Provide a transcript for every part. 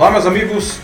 Olá, meus amigos.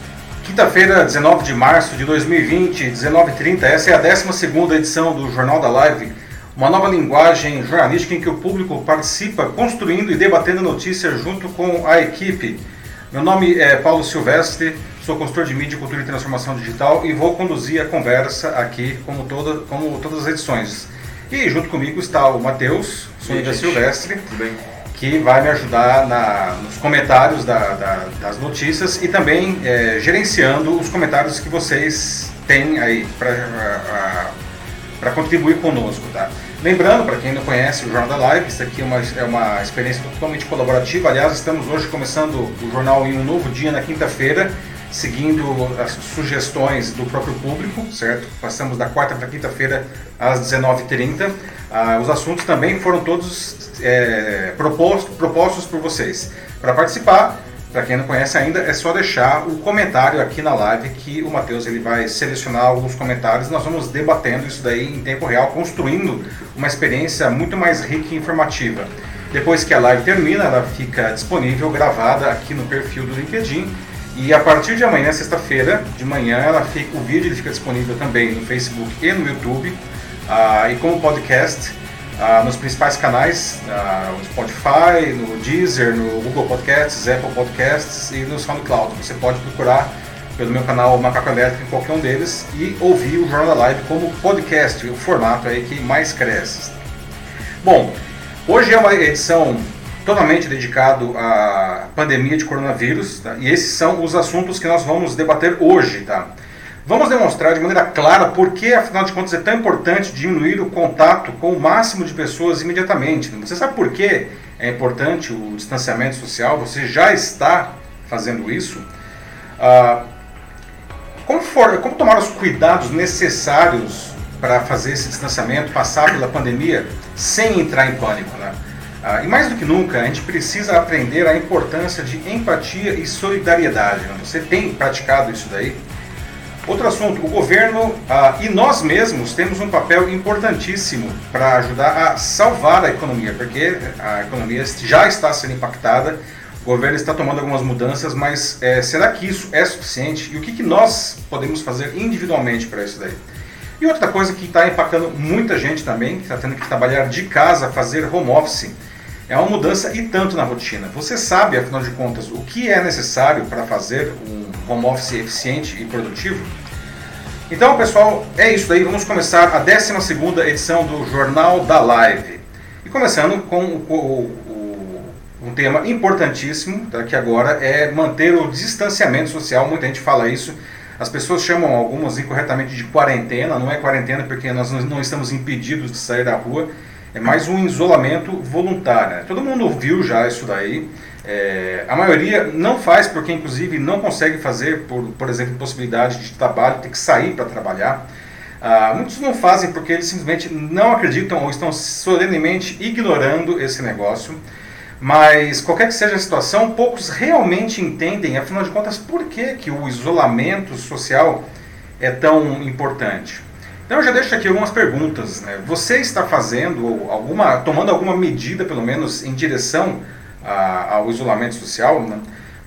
Quinta-feira, 19 de março de 2020, 19h30. Essa é a 12 edição do Jornal da Live, uma nova linguagem jornalística em que o público participa construindo e debatendo notícias junto com a equipe. Meu nome é Paulo Silvestre, sou consultor de mídia, cultura e transformação digital e vou conduzir a conversa aqui, como, toda, como todas as edições. E junto comigo está o Matheus Sônia Silvestre. Tudo bem? Que vai me ajudar na, nos comentários da, da, das notícias e também é, gerenciando os comentários que vocês têm aí para contribuir conosco, tá? Lembrando, para quem não conhece o Jornal da Live, isso aqui é uma, é uma experiência totalmente colaborativa. Aliás, estamos hoje começando o jornal em um novo dia, na quinta-feira, seguindo as sugestões do próprio público, certo? Passamos da quarta para quinta-feira às 19h30. Ah, os assuntos também foram todos é, propostos, por vocês. Para participar, para quem não conhece ainda, é só deixar o comentário aqui na live que o Matheus ele vai selecionar alguns comentários. Nós vamos debatendo isso daí em tempo real, construindo uma experiência muito mais rica e informativa. Depois que a live termina, ela fica disponível gravada aqui no perfil do LinkedIn. E a partir de amanhã, sexta-feira, de manhã, ela fica, o vídeo ele fica disponível também no Facebook e no YouTube. Ah, e como podcast ah, nos principais canais, ah, no Spotify, no Deezer, no Google Podcasts, Apple Podcasts e no SoundCloud. Você pode procurar pelo meu canal Macaco Elétrico em qualquer um deles e ouvir o Jornal da Live como podcast, o formato aí que mais cresce. Bom, hoje é uma edição totalmente dedicado à pandemia de coronavírus tá? e esses são os assuntos que nós vamos debater hoje, tá? Vamos demonstrar de maneira clara por que, afinal de contas, é tão importante diminuir o contato com o máximo de pessoas imediatamente. Você sabe por que é importante o distanciamento social? Você já está fazendo isso? Ah, como, for, como tomar os cuidados necessários para fazer esse distanciamento, passar pela pandemia, sem entrar em pânico? Né? Ah, e mais do que nunca, a gente precisa aprender a importância de empatia e solidariedade. Né? Você tem praticado isso daí? Outro assunto, o governo ah, e nós mesmos temos um papel importantíssimo para ajudar a salvar a economia, porque a economia já está sendo impactada, o governo está tomando algumas mudanças, mas é, será que isso é suficiente? E o que, que nós podemos fazer individualmente para isso daí? E outra coisa que está impactando muita gente também, que está tendo que trabalhar de casa, fazer home office, é uma mudança e tanto na rotina. Você sabe, afinal de contas, o que é necessário para fazer um home office eficiente e produtivo. Então, pessoal, é isso aí. Vamos começar a 12 edição do Jornal da Live. E começando com o, o, um tema importantíssimo, tá, que agora é manter o distanciamento social. Muita gente fala isso. As pessoas chamam algumas incorretamente de quarentena. Não é quarentena porque nós não estamos impedidos de sair da rua. É mais um isolamento voluntário. Né? Todo mundo viu já isso daí. É, a maioria não faz porque, inclusive, não consegue fazer, por, por exemplo, possibilidade de trabalho, ter que sair para trabalhar. Ah, muitos não fazem porque eles simplesmente não acreditam ou estão solenemente ignorando esse negócio. Mas, qualquer que seja a situação, poucos realmente entendem, afinal de contas, por que, que o isolamento social é tão importante. Então, eu já deixo aqui algumas perguntas. Né? Você está fazendo alguma, tomando alguma medida, pelo menos, em direção a, ao isolamento social, né?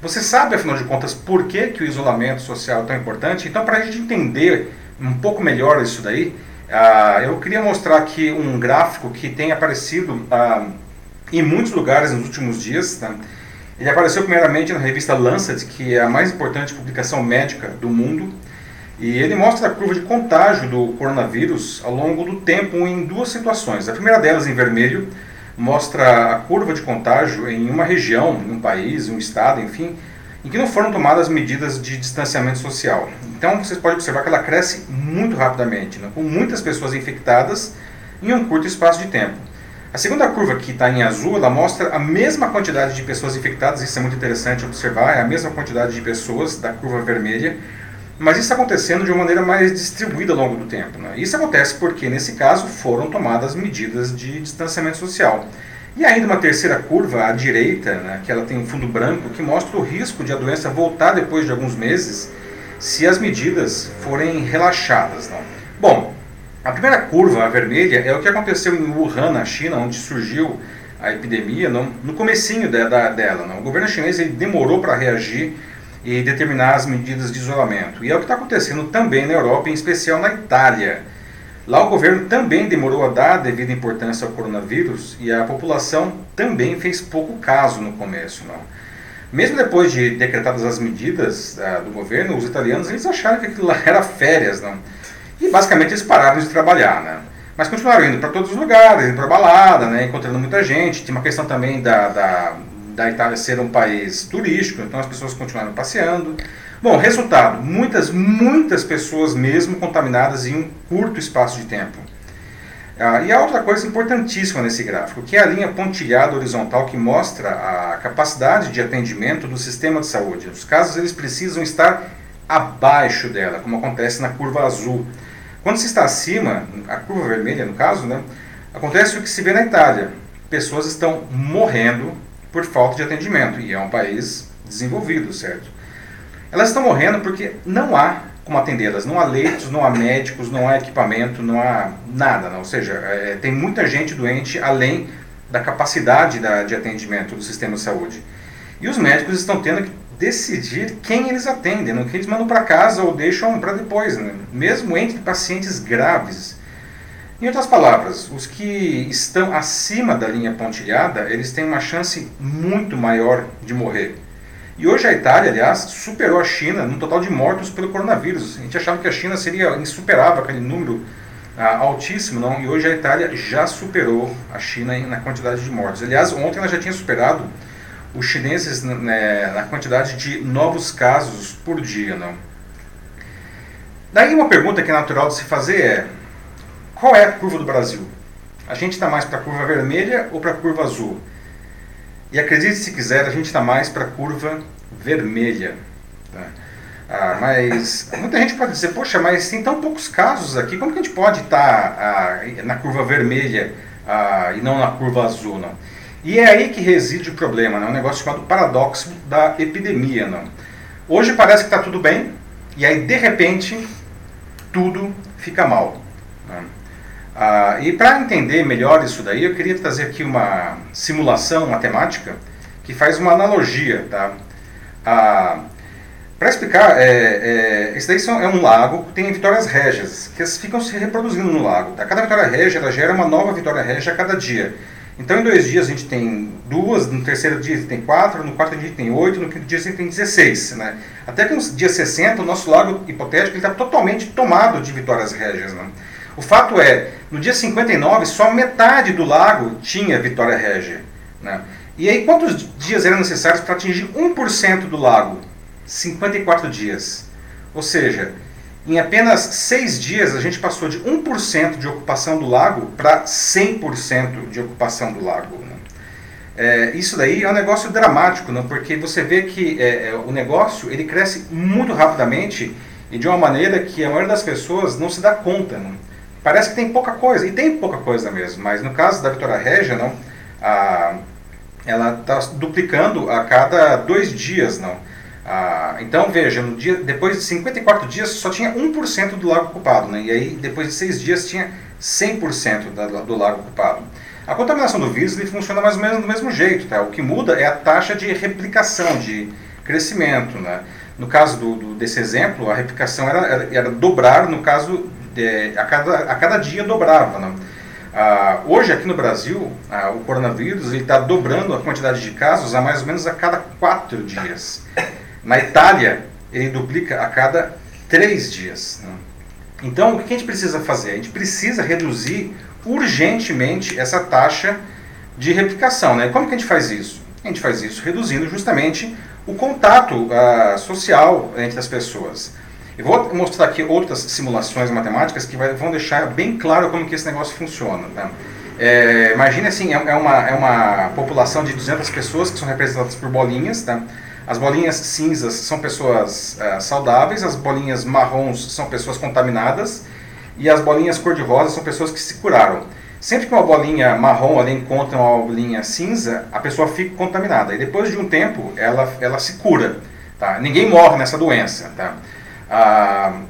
você sabe, afinal de contas, por que, que o isolamento social é tão importante? Então, para a gente entender um pouco melhor isso daí, uh, eu queria mostrar aqui um gráfico que tem aparecido uh, em muitos lugares nos últimos dias. Tá? Ele apareceu primeiramente na revista Lancet, que é a mais importante publicação médica do mundo, e ele mostra a curva de contágio do coronavírus ao longo do tempo em duas situações. A primeira delas em vermelho, mostra a curva de contágio em uma região, em um país, em um estado, enfim, em que não foram tomadas medidas de distanciamento social. Então vocês podem observar que ela cresce muito rapidamente, né, com muitas pessoas infectadas em um curto espaço de tempo. A segunda curva, que está em azul, ela mostra a mesma quantidade de pessoas infectadas, isso é muito interessante observar, é a mesma quantidade de pessoas da curva vermelha, mas isso acontecendo de uma maneira mais distribuída ao longo do tempo. Né? Isso acontece porque, nesse caso, foram tomadas medidas de distanciamento social. E ainda uma terceira curva, à direita, né, que ela tem um fundo branco, que mostra o risco de a doença voltar depois de alguns meses se as medidas forem relaxadas. Não? Bom, a primeira curva, a vermelha, é o que aconteceu em Wuhan, na China, onde surgiu a epidemia, não, no comecinho de, da, dela. Não? O governo chinês ele demorou para reagir e determinar as medidas de isolamento. E é o que está acontecendo também na Europa, em especial na Itália. Lá o governo também demorou a dar a devida importância ao coronavírus e a população também fez pouco caso no começo. Não. Mesmo depois de decretadas as medidas uh, do governo, os italianos eles acharam que aquilo lá era férias. Não. E basicamente eles pararam de trabalhar. Né. Mas continuaram indo para todos os lugares, indo para balada, né, encontrando muita gente. Tinha uma questão também da, da, da Itália ser um país turístico, então as pessoas continuaram passeando. Bom, resultado: muitas, muitas pessoas mesmo contaminadas em um curto espaço de tempo. Ah, e a outra coisa importantíssima nesse gráfico, que é a linha pontilhada horizontal que mostra a capacidade de atendimento do sistema de saúde. Os casos eles precisam estar abaixo dela, como acontece na curva azul. Quando se está acima, a curva vermelha no caso, né, acontece o que se vê na Itália. Pessoas estão morrendo por falta de atendimento, e é um país desenvolvido, certo? Elas estão morrendo porque não há como atendê-las. Não há leitos, não há médicos, não há equipamento, não há nada. Não. Ou seja, é, tem muita gente doente além da capacidade da, de atendimento do sistema de saúde. E os médicos estão tendo que decidir quem eles atendem, não quem eles mandam para casa ou deixam para depois, né? mesmo entre pacientes graves. Em outras palavras, os que estão acima da linha pontilhada, eles têm uma chance muito maior de morrer. E hoje a Itália, aliás, superou a China no total de mortos pelo coronavírus. A gente achava que a China seria insuperável, aquele número ah, altíssimo, não. E hoje a Itália já superou a China na quantidade de mortos. Aliás, ontem ela já tinha superado os chineses né, na quantidade de novos casos por dia, não. Daí uma pergunta que é natural de se fazer é: qual é a curva do Brasil? A gente está mais para a curva vermelha ou para a curva azul? E acredite se quiser, a gente está mais para a curva vermelha. Tá? Ah, mas muita gente pode dizer, poxa, mas tem tão poucos casos aqui, como que a gente pode estar tá, ah, na curva vermelha ah, e não na curva azul? Não? E é aí que reside o problema, não? um negócio chamado paradoxo da epidemia. Não? Hoje parece que está tudo bem, e aí de repente tudo fica mal. Ah, e para entender melhor isso daí, eu queria trazer aqui uma simulação matemática que faz uma analogia. Tá? Ah, para explicar, é, é, esse daí são, é um lago que tem vitórias régias, que ficam se reproduzindo no lago. Tá? Cada vitória régia ela gera uma nova vitória régia a cada dia. Então, em dois dias a gente tem duas, no terceiro dia a gente tem quatro, no quarto dia a gente tem oito, no quinto dia a gente tem 16. Né? Até que no dia 60, o nosso lago hipotético está totalmente tomado de vitórias régias. Né? O fato é, no dia 59, só metade do lago tinha Vitória Régia. Né? E aí, quantos dias eram necessários para atingir 1% do lago? 54 dias. Ou seja, em apenas seis dias a gente passou de 1% de ocupação do lago para 100% de ocupação do lago. Né? É, isso daí é um negócio dramático, né? porque você vê que é, é, o negócio ele cresce muito rapidamente e de uma maneira que a maioria das pessoas não se dá conta. Né? Parece que tem pouca coisa, e tem pouca coisa mesmo, mas no caso da Vitória Régia, não, a, ela está duplicando a cada dois dias, não. Então veja, no dia, depois de 54 dias só tinha 1% do lago ocupado, né? e aí depois de 6 dias tinha 100% da, do lago ocupado. A contaminação do vírus ele funciona mais ou menos do mesmo jeito, tá? o que muda é a taxa de replicação, de crescimento. Né? No caso do, do desse exemplo, a replicação era, era, era dobrar, no caso é, a, cada, a cada dia dobrava. Né? Ah, hoje, aqui no Brasil, ah, o coronavírus está dobrando a quantidade de casos a mais ou menos a cada quatro dias. Na Itália, ele duplica a cada três dias. Né? Então, o que a gente precisa fazer? A gente precisa reduzir urgentemente essa taxa de replicação. Né? Como que a gente faz isso? A gente faz isso reduzindo justamente o contato ah, social entre as pessoas. Eu vou mostrar aqui outras simulações matemáticas que vai, vão deixar bem claro como que esse negócio funciona. Tá? É, imagine assim, é, é, uma, é uma população de 200 pessoas que são representadas por bolinhas. Tá? As bolinhas cinzas são pessoas uh, saudáveis, as bolinhas marrons são pessoas contaminadas e as bolinhas cor-de-rosa são pessoas que se curaram. Sempre que uma bolinha marrom ali encontra uma bolinha cinza, a pessoa fica contaminada. E depois de um tempo, ela, ela se cura. Tá? Ninguém morre nessa doença. Tá? Ah,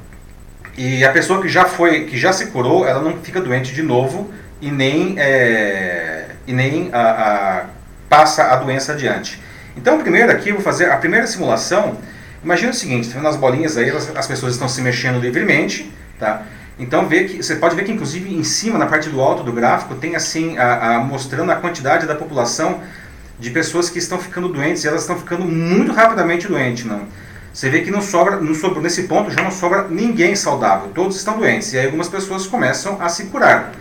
e a pessoa que já foi, que já se curou, ela não fica doente de novo e nem, é, e nem a, a, passa a doença adiante. Então, primeiro aqui eu vou fazer a primeira simulação Imagina o seguinte, tá vendo as bolinhas aí, as, as pessoas estão se mexendo livremente, tá? Então vê que você pode ver que inclusive em cima, na parte do alto do gráfico, tem assim a, a, mostrando a quantidade da população de pessoas que estão ficando doentes e elas estão ficando muito rapidamente doentes, não? Você vê que não sobra, não sobra, nesse ponto já não sobra ninguém saudável, todos estão doentes. E aí algumas pessoas começam a se curar.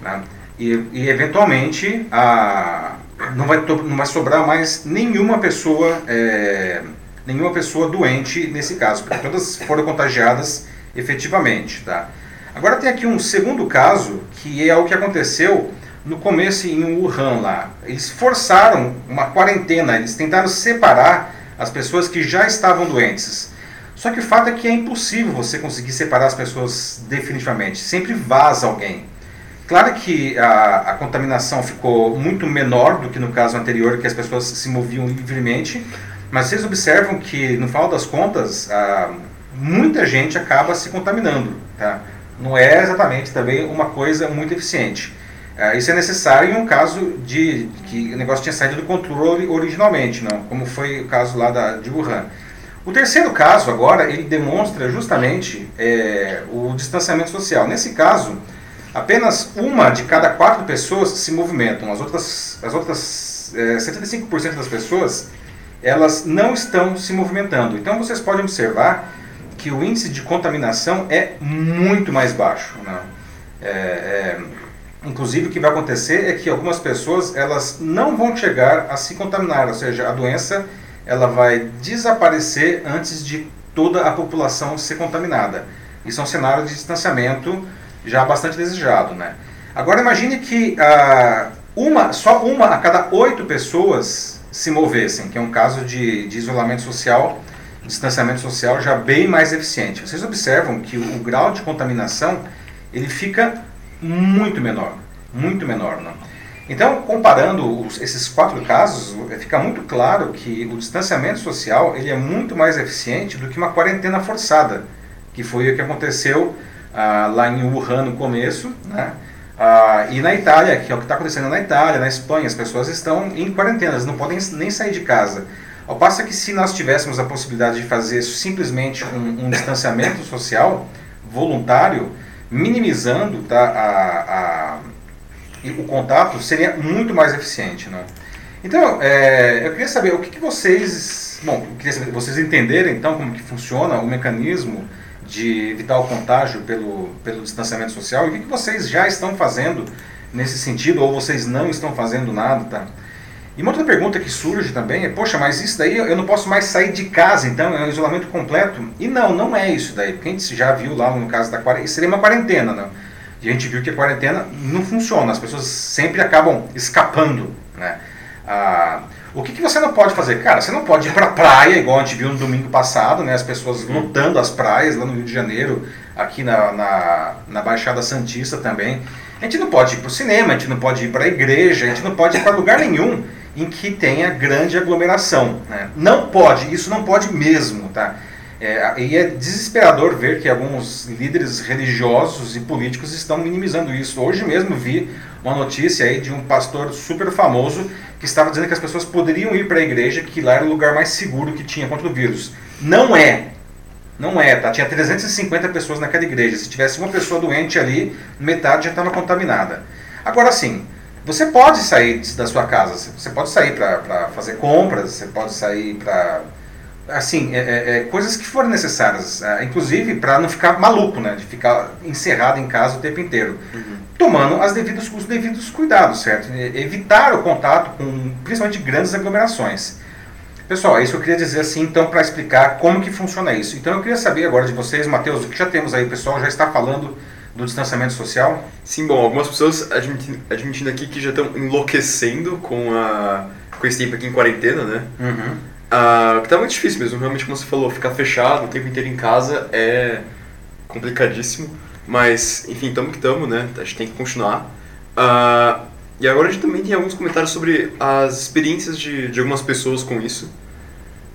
Né? E, e, eventualmente a, não, vai, não vai sobrar mais nenhuma pessoa, é, nenhuma pessoa doente nesse caso, porque todas foram contagiadas efetivamente. Tá? Agora tem aqui um segundo caso, que é o que aconteceu no começo em Wuhan lá. Eles forçaram uma quarentena, eles tentaram separar as pessoas que já estavam doentes. Só que o fato é que é impossível você conseguir separar as pessoas definitivamente. Sempre vaza alguém. Claro que a, a, contaminação ficou muito menor do que no caso anterior, que as pessoas se moviam livremente, mas vocês observam que, no final das contas, a, muita gente acaba se contaminando. Tá? Não é exatamente também uma coisa muito eficiente. Uh, isso é necessário em um caso de que o negócio tinha saído do controle originalmente, não, como foi o caso lá da, de Wuhan. O terceiro caso agora ele demonstra justamente é, o distanciamento social. Nesse caso, apenas uma de cada quatro pessoas se movimentam. As outras, as outras é, 75% das pessoas elas não estão se movimentando. Então vocês podem observar que o índice de contaminação é muito mais baixo. Não? É, é, Inclusive, o que vai acontecer é que algumas pessoas elas não vão chegar a se contaminar, ou seja, a doença ela vai desaparecer antes de toda a população ser contaminada. Isso é um cenário de distanciamento já bastante desejado, né? Agora imagine que ah, uma, só uma a cada oito pessoas se movessem, que é um caso de, de isolamento social, distanciamento social já bem mais eficiente. Vocês observam que o, o grau de contaminação ele fica muito menor, muito menor. Não? Então, comparando os, esses quatro casos, fica muito claro que o distanciamento social ele é muito mais eficiente do que uma quarentena forçada, que foi o que aconteceu ah, lá em Wuhan no começo, né? Ah, e na Itália, que é o que está acontecendo na Itália, na Espanha, as pessoas estão em quarentena, elas não podem nem sair de casa. Ao passo que se nós tivéssemos a possibilidade de fazer simplesmente um, um distanciamento social voluntário, minimizando tá, a, a, o contato, seria muito mais eficiente. Né? Então, é, eu queria saber o que, que vocês. Bom, queria saber, vocês entenderem então como que funciona o mecanismo de evitar o contágio pelo, pelo distanciamento social e o que, que vocês já estão fazendo nesse sentido, ou vocês não estão fazendo nada, tá? E uma outra pergunta que surge também é, poxa, mas isso daí eu não posso mais sair de casa, então é um isolamento completo? E não, não é isso daí, porque a gente já viu lá no caso da quarentena, seria uma quarentena, né? E a gente viu que a quarentena não funciona, as pessoas sempre acabam escapando, né? Ah, o que, que você não pode fazer? Cara, você não pode ir para a praia, igual a gente viu no domingo passado, né? As pessoas lutando as praias lá no Rio de Janeiro, aqui na, na, na Baixada Santista também. A gente não pode ir para o cinema, a gente não pode ir para a igreja, a gente não pode ir para lugar nenhum em que tenha grande aglomeração. Né? Não pode, isso não pode mesmo, tá? É, e é desesperador ver que alguns líderes religiosos e políticos estão minimizando isso. Hoje mesmo vi uma notícia aí de um pastor super famoso que estava dizendo que as pessoas poderiam ir para a igreja, que lá era o lugar mais seguro que tinha contra o vírus. Não é. Não é, tá? Tinha 350 pessoas naquela igreja. Se tivesse uma pessoa doente ali, metade já estava contaminada. Agora sim, você pode sair da sua casa, você pode sair para fazer compras, você pode sair para. Assim, é, é, é, coisas que forem necessárias, é, inclusive para não ficar maluco, né? De ficar encerrado em casa o tempo inteiro. Uhum. Tomando as devidas, os devidos cuidados, certo? Evitar o contato com principalmente grandes aglomerações. Pessoal, é isso que eu queria dizer assim, então, para explicar como que funciona isso. Então, eu queria saber agora de vocês, Matheus, o que já temos aí, o pessoal já está falando do distanciamento social? Sim, bom, algumas pessoas admitindo, admitindo aqui que já estão enlouquecendo com, a, com esse tempo aqui em quarentena, né? Uhum. Ah, que tá muito difícil mesmo, realmente, como você falou, ficar fechado o tempo inteiro em casa é complicadíssimo. Mas, enfim, estamos que estamos, né? A gente tem que continuar. Ah, e agora a gente também tem alguns comentários sobre as experiências de, de algumas pessoas com isso.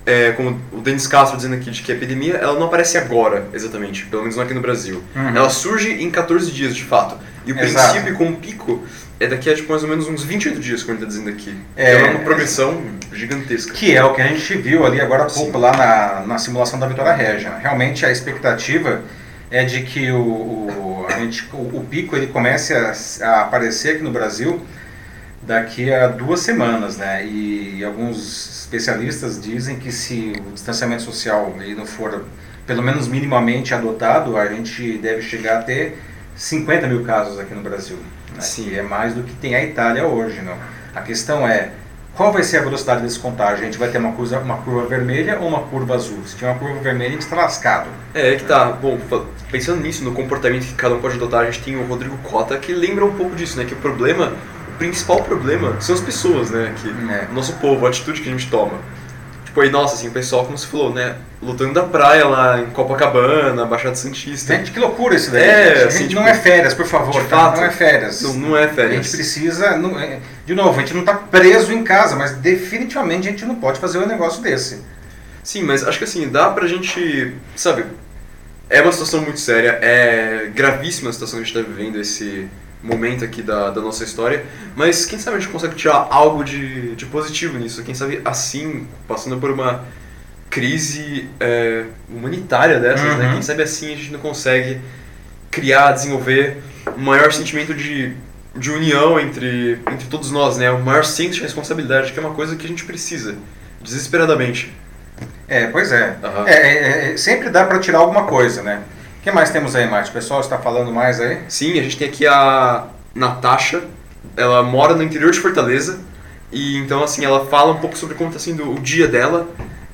É, como o Denis Castro dizendo aqui, de que a epidemia ela não aparece agora, exatamente, pelo menos não aqui no Brasil. Uhum. Ela surge em 14 dias, de fato. E o Exato. princípio com o pico é daqui a tipo, mais ou menos uns 28 dias, como ele está dizendo aqui. É, É, uma progressão gigantesca. Que é o que a gente viu ali agora há pouco lá na, na simulação da Vitória Régia. Realmente a expectativa é de que o, o, a gente, o, o pico ele comece a, a aparecer aqui no Brasil daqui a duas semanas, né? E, alguns especialistas dizem que se o distanciamento social ele não for pelo menos minimamente adotado, a gente deve chegar a ter 50 mil casos aqui no Brasil. Né? Sim. Que é mais do que tem a Itália hoje, não? A questão é qual vai ser a velocidade desse contágio? A gente vai ter uma curva, uma curva vermelha ou uma curva azul? Se tiver uma curva vermelha, a gente está lascado. É, é que tá. Bom, pensando nisso, no comportamento que cada um pode adotar, a gente tem o Rodrigo Cota, que lembra um pouco disso, né? Que o problema, principal problema são as pessoas, né? Que, É. Nosso povo, a atitude que a gente toma. Tipo, aí, nossa, assim, o pessoal, como você falou, né? Lutando da praia lá em Copacabana, Baixada Santista. Gente, que loucura isso daí. É, Gente, assim, não tipo, é férias, por favor. de tá? fato, não é férias. Não, não é a gente férias. precisa. não- é, de novo, a gente não está preso em casa, mas definitivamente a gente não pode fazer um negócio desse. Sim, mas acho que assim, dá pra gente. Sabe, é uma situação muito séria, é gravíssima a situação que a gente tá vivendo, esse momento aqui da, da nossa história, mas quem sabe a gente consegue tirar algo de, de positivo nisso? Quem sabe assim, passando por uma crise é, humanitária dessas, né? Uhum. Quem sabe assim a gente não consegue criar, desenvolver um maior sentimento de, de união entre, entre todos nós, né? Um maior senso de responsabilidade, que é uma coisa que a gente precisa, desesperadamente. É, pois é. É, é, é, sempre dá para tirar alguma coisa, né? O que mais temos aí, Márcio? O pessoal está falando mais aí? Sim, a gente tem aqui a Natasha, ela mora no interior de Fortaleza, e então assim, ela fala um pouco sobre como está sendo o dia dela.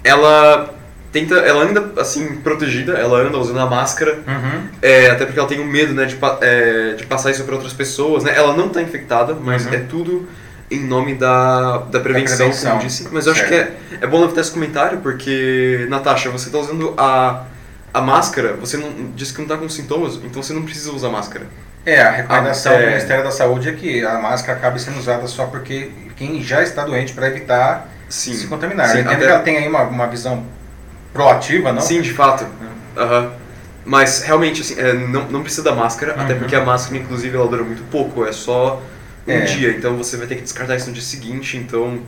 Ela tenta, ela anda assim, protegida, ela anda usando a máscara, Uhum. é, até porque ela tem um medo, né, de, é, de passar isso para outras pessoas, né? Ela não está infectada, mas Uhum. é tudo em nome da, da prevenção, prevenção, como eu disse. Mas eu acho que é, é bom levantar esse comentário, porque, Natasha, você está usando a, a máscara, você não disse que não está com sintomas, então você não precisa usar máscara. É, a recomendação Ah, é. do Ministério da Saúde é que a máscara acabe sendo usada só porque quem já está doente para evitar Sim. se contaminar. Sim, até- que ela tem aí uma, uma visão proativa, não? Sim, de fato. Aham. Mas realmente, assim, é, não, não precisa da máscara, até Uhum. porque a máscara, inclusive, ela dura muito pouco, é só um É. dia, então você vai ter que descartar isso no dia seguinte, então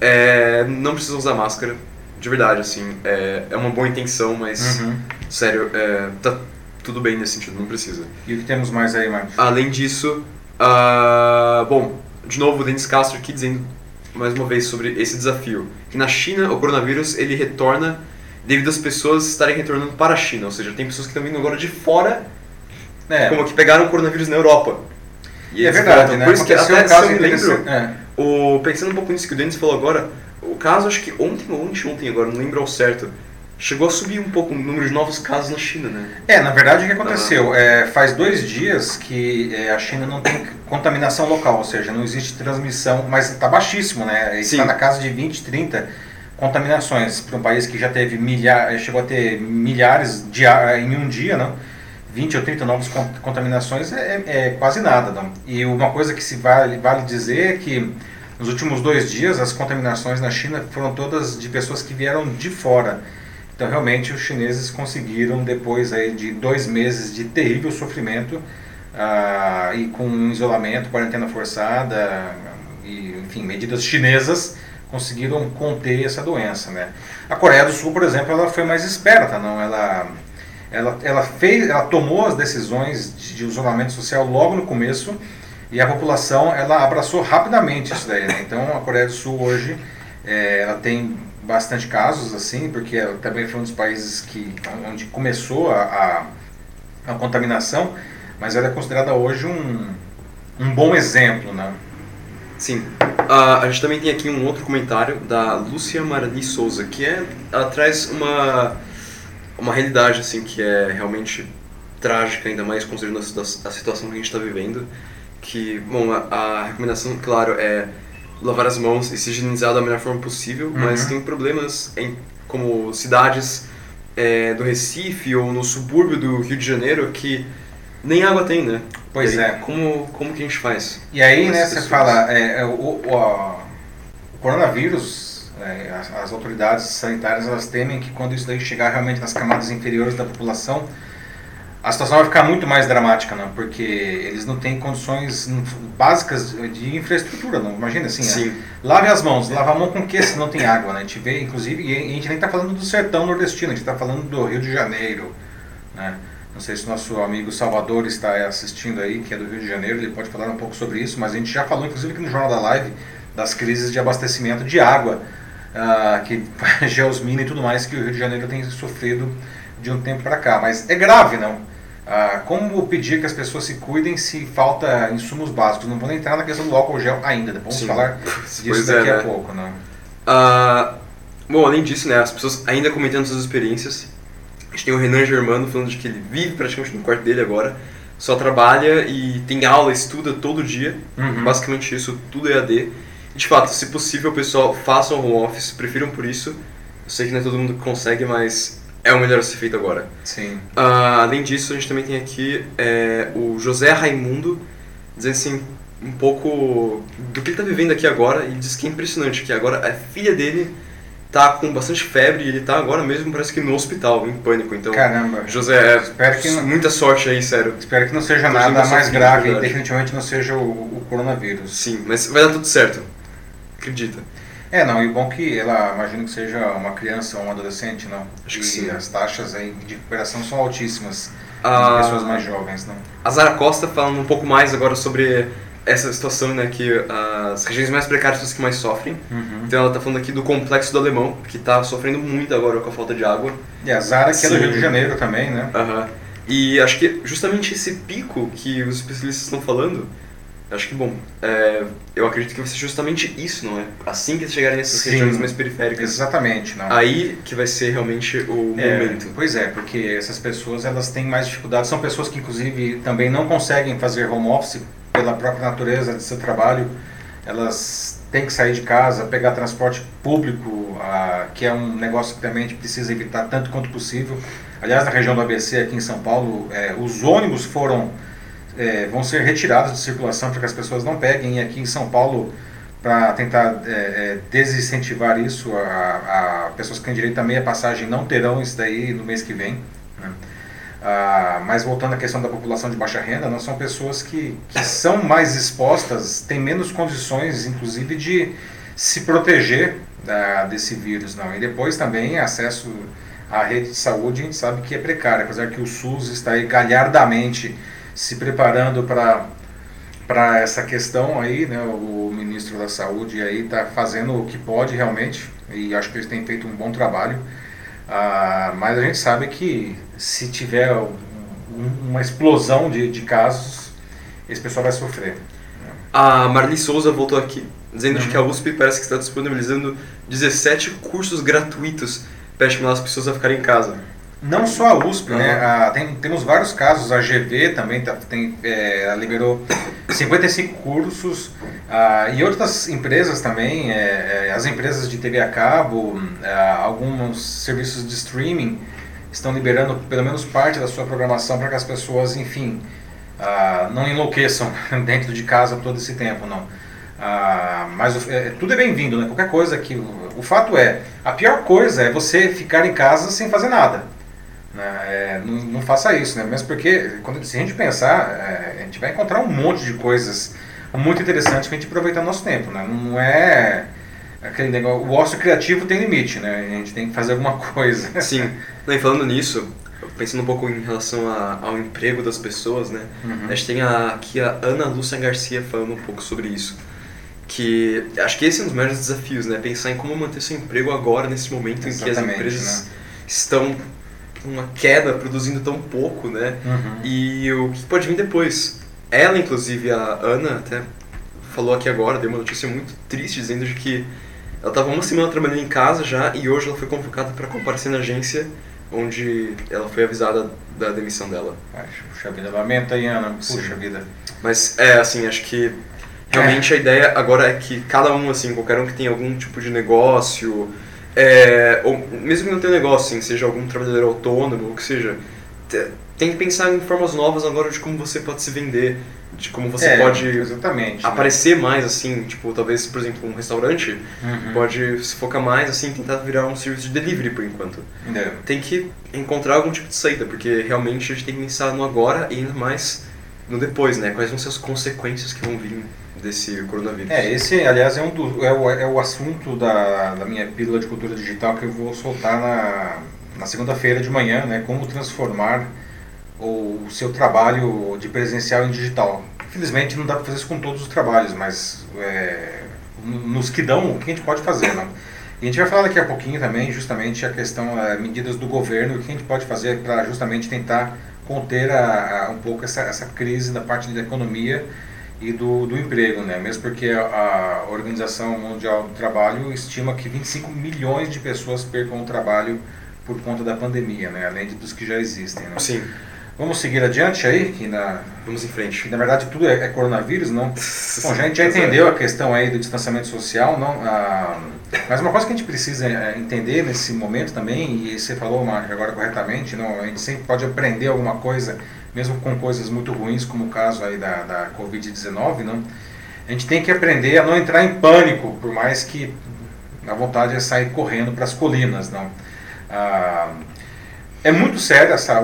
é, não precisa usar máscara, de verdade, assim, é, é uma boa intenção, mas, Uhum. sério, é, tá tudo bem nesse sentido, não precisa. E o que temos mais aí, Marcos? Além disso, ah, bom, de novo o Denis Castro aqui dizendo mais uma vez sobre esse desafio, que na China o coronavírus ele retorna devido às pessoas estarem retornando para a China, ou seja, tem pessoas que estão vindo agora de fora, É, como que pegaram o coronavírus na Europa. E é verdade, voltam. né? Por isso que até um se caso eu me lembro. É. o, pensando um pouco nisso que o Denis falou agora, o caso acho que ontem ou ontem, ontem agora, não lembro ao certo, chegou a subir um pouco o número de novos casos na China, né? É, na verdade o que aconteceu? É, faz dois dias que é, a China não tem contaminação local, ou seja, não existe transmissão, mas está baixíssimo, né? Está na casa de 20, 30 contaminações para um país que já teve milhares, chegou a ter milhares de, em um dia, não? 20 ou 30 novas con- contaminações é, é- é quase nada, não? E uma coisa que se vale, vale dizer é que nos últimos dois dias as contaminações na China foram todas de pessoas que vieram de fora. Então, realmente, os chineses conseguiram, depois aí de dois meses de terrível sofrimento, ah, e com isolamento, quarentena forçada, e, enfim, medidas chinesas, conseguiram conter essa doença, né? A Coreia do Sul, por exemplo, ela foi mais esperta, não? Ela, ela, ela, fez, ela tomou as decisões de, de isolamento social logo no começo, e a população, ela abraçou rapidamente isso daí, né? Então, a Coreia do Sul hoje, eh, ela tem bastante casos, assim, porque ela também foi um dos países que, onde começou a, a, a contaminação, mas ela é considerada hoje um, um bom exemplo, né? Sim. Ah, a gente também tem aqui um outro comentário da Lúcia Marani Souza, que é, ela traz uma, uma realidade assim que é realmente trágica, ainda mais considerando a, a situação que a gente está vivendo. Que, bom, a, a recomendação, claro, é lavar as mãos e se higienizar da melhor forma possível, mas Uhum. tem problemas em como cidades é, do Recife ou no subúrbio do Rio de Janeiro que nem água tem, né? Pois aí, é. Como, como que a gente faz? E aí, né, você fala, é, é, o, o, a- o coronavírus, É, as, as, autoridades sanitárias elas temem que quando isso daí chegar realmente nas camadas inferiores da população, a situação vai ficar muito mais dramática, não? Porque eles não têm condições básicas de infraestrutura, não? Imagina assim, Sim. lave as mãos, lava a mão com que se não tem água, né? A gente vê, inclusive, e a gente nem está falando do sertão nordestino, a gente está falando do Rio de Janeiro, né? Não sei se o nosso amigo Salvador está assistindo aí, que é do Rio de Janeiro, ele pode falar um pouco sobre isso, mas a gente já falou, inclusive, aqui no Jornal da Live, das crises de abastecimento de água, uh, que geosmina e tudo mais que o Rio de Janeiro tem sofrido de um tempo para cá. Mas é grave, não? Uh, como pedir que as pessoas se cuidem se falta insumos básicos? Não vou entrar na questão do álcool gel ainda, vamos Sim. falar disso daqui é, né? a pouco. Não? Uh, bom, além disso, né, as pessoas ainda comentando suas experiências, a gente tem o Renan Germano falando de que ele vive praticamente no quarto dele agora, só trabalha e tem aula, estuda todo dia. Uhum. Basicamente isso, tudo é AD. E, de fato, se possível, o pessoal faça um home office, prefiram por isso. Eu sei que não é todo mundo que consegue, mas é o melhor a ser feito agora. Sim. Uh, além disso, a gente também tem aqui é, o José Raimundo, dizendo assim, um pouco do que ele está vivendo aqui agora, e diz que é impressionante, que agora a filha dele tá com bastante febre e ele tá agora mesmo, parece que no hospital, em pânico. Então, Caramba. José, espero que não, muita sorte aí, sério. Espero que não seja nada mais grave e definitivamente não seja o, o, coronavírus. Sim, mas vai dar tudo certo. Acredita. É, não, e bom que ela, imagino que seja uma criança ou um adolescente, não? Acho e que sim. as taxas aí de recuperação são altíssimas ah, pessoas mais jovens, não? A Zara Costa falando um pouco mais agora sobre essa situação, né, que as regiões mais precárias são as que mais sofrem. Uhum. Então ela está falando aqui do complexo do alemão, que está sofrendo muito agora com a falta de água. E a Zara, que Sim. é do Rio de Janeiro também, né? Uhum. E acho que justamente esse pico que os especialistas estão falando, acho que, bom, é, eu acredito que vai ser justamente isso, não é? Assim que eles chegarem nessas Sim, regiões mais periféricas. Exatamente. Não. Aí que vai ser realmente o é, momento. Pois é, porque essas pessoas elas têm mais dificuldades. São pessoas que, inclusive, também não conseguem fazer home office pela própria natureza de seu trabalho, elas têm que sair de casa, pegar transporte público, ah, que é um negócio que também a gente precisa evitar tanto quanto possível. Aliás, na região do ABC, aqui em São Paulo, é, os ônibus foram é, vão ser retirados de circulação para que as pessoas não peguem. E aqui em São Paulo, para tentar é, desincentivar isso, a, a, pessoas que têm direito a meia passagem não terão isso daí no mês que vem. Né? Ah, mas voltando à questão da população de baixa renda, não são pessoas que, que são mais expostas, têm menos condições, inclusive, de se proteger da, desse vírus. não. E depois também acesso à rede de saúde, a gente sabe que é precário, apesar que o SUS está aí galhardamente se preparando para para essa questão aí, né, o ministro da Saúde aí está fazendo o que pode realmente e acho que eles têm feito um bom trabalho. Ah, mas a gente sabe que se tiver um, uma explosão de, de casos, esse pessoal vai sofrer. A Marli Souza voltou aqui, dizendo uhum. que a USP parece que está disponibilizando 17 cursos gratuitos para estimular as pessoas a ficarem em casa. Não só a USP, uhum. né? A, tem, temos vários casos, a GV também tá, tem, é, liberou 55 cursos ah, e outras empresas também, é, é, as empresas de TV a cabo, é, alguns serviços de streaming estão liberando pelo menos parte da sua programação para que as pessoas, enfim, ah, não enlouqueçam dentro de casa todo esse tempo, não. Ah, mas é, tudo é bem-vindo, né? Qualquer coisa que. O, o fato é, a pior coisa é você ficar em casa sem fazer nada. Né? É, não, não, faça isso, né? Mesmo porque, quando, se a gente pensar, é, a gente vai encontrar um monte de coisas muito interessantes para a gente aproveitar nosso tempo, né? Não é aquele negócio, o ócio criativo tem limite, né? A gente tem que fazer alguma coisa. Sim. e falando nisso, pensando um pouco em relação a, ao emprego das pessoas, né? Uhum. A gente tem a, aqui a Ana Lúcia Garcia falando um pouco sobre isso. Que acho que esse é um dos maiores desafios, né? Pensar em como manter seu emprego agora, nesse momento Exatamente, em que as empresas né? estão uma queda, produzindo tão pouco, né? Uhum. E o que pode vir depois. Ela, inclusive, a Ana, até falou aqui agora, deu uma notícia muito triste, dizendo de que ela estava uma semana trabalhando em casa já e hoje ela foi convocada para comparecer na agência, onde ela foi avisada da demissão dela. Puxa vida, lamenta aí, Ana. Puxa Sim. vida. Mas é, assim, acho que realmente é. a ideia agora é que cada um, assim, qualquer um que tem algum tipo de negócio, é, ou mesmo que não tenha negócio, assim, seja algum trabalhador autônomo, ou que seja, tem que pensar em formas novas agora de como você pode se vender, de como você É, pode exatamente, né? aparecer mais assim, tipo, talvez, por exemplo, um restaurante Uhum. pode se focar mais assim, tentar virar um serviço de delivery por enquanto. É. Tem que encontrar algum tipo de saída, porque realmente a gente tem que pensar no agora e ainda mais no depois, né? Quais vão ser as consequências que vão vir desse coronavírus? É, esse, aliás, é, um do, é, o, é o assunto da, da minha pílula de cultura digital que eu vou soltar na, na segunda-feira de manhã, né? Como transformar o, seu trabalho de presencial em digital. Infelizmente não dá para fazer isso com todos os trabalhos, mas é, nos que dão, o que a gente pode fazer, não? E a gente vai falar daqui a pouquinho também, justamente, a questão, é, medidas do governo, o que a gente pode fazer para justamente tentar conter a, a, um pouco essa, essa crise da parte da economia e do, do emprego, né? Mesmo porque a, a Organização Mundial do Trabalho estima que 25 milhões de pessoas percam o trabalho por conta da pandemia, né? Além de dos que já existem, né? Sim. Vamos seguir adiante aí, que na, Vamos em frente. que na verdade tudo é, é coronavírus, não? Bom, já, a gente já entendeu a questão aí do distanciamento social, não? Ah, mas uma coisa que a gente precisa é, entender nesse momento também, e você falou agora corretamente, não? A gente sempre pode aprender alguma coisa, mesmo com coisas muito ruins, como o caso aí da, da Covid-19, não? A gente tem que aprender a não entrar em pânico, por mais que a vontade é sair correndo para as colinas, não? Ah, é muito séria essa,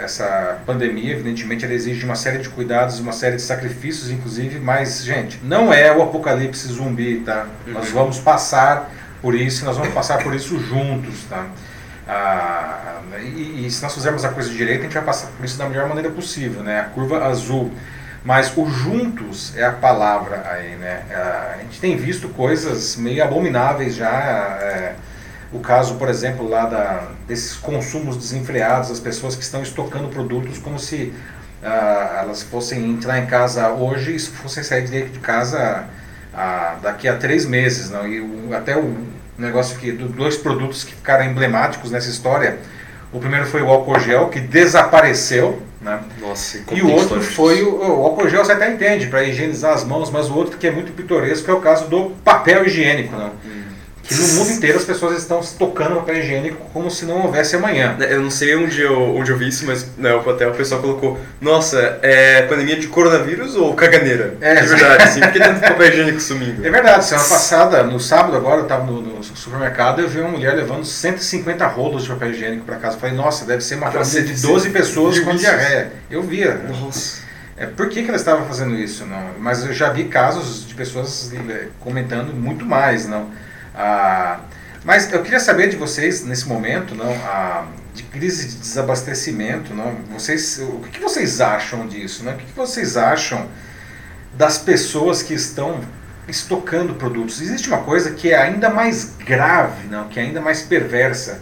essa pandemia, evidentemente ela exige uma série de cuidados, uma série de sacrifícios, inclusive, mas, gente, não é o apocalipse zumbi, tá? Uhum. Nós vamos passar por isso, nós vamos passar por isso juntos, tá? Ah, e, e se nós fizermos a coisa direito, a gente vai passar por isso da melhor maneira possível, né? A curva azul. Mas o juntos é a palavra aí, né? A gente tem visto coisas meio abomináveis já. é, o caso, por exemplo, lá da, desses consumos desenfreados, as pessoas que estão estocando produtos como se elas fossem entrar em casa hoje e fossem sair de casa daqui a três meses. Não? E o- até o negócio que, do- dois produtos que ficaram emblemáticos nessa história, o primeiro foi o álcool gel, que desapareceu, né? Nossa, E o outro foi o, o álcool gel, você até entende, para higienizar as mãos, mas o outro que é muito pitoresco é o caso do papel higiênico, né? Que no mundo inteiro as pessoas estão tocando papel higiênico como se não houvesse amanhã. Eu não sei onde eu, onde eu vi isso, mas né, até o pessoal colocou: Nossa, é pandemia de coronavírus ou caganeira? É, de verdade, assim, porque tanto papel higiênico sumindo. É verdade, semana passada, no sábado agora, eu estava no, no supermercado e eu vi uma mulher levando 150 rolos de papel higiênico para casa. Eu falei, nossa, deve ser uma família de 12 pessoas com diarreia. Eu via. Nossa. É, por que, que ela estava fazendo isso? Não? Mas eu já vi casos de pessoas eh, comentando muito mais. Não? Ah, mas eu queria saber de vocês, nesse momento, não, ah, de crise de desabastecimento, não? Vocês, o que, que vocês acham disso? Não? O que, que vocês acham das pessoas que estão estocando produtos? Existe uma coisa que é ainda mais grave, não? que é ainda mais perversa.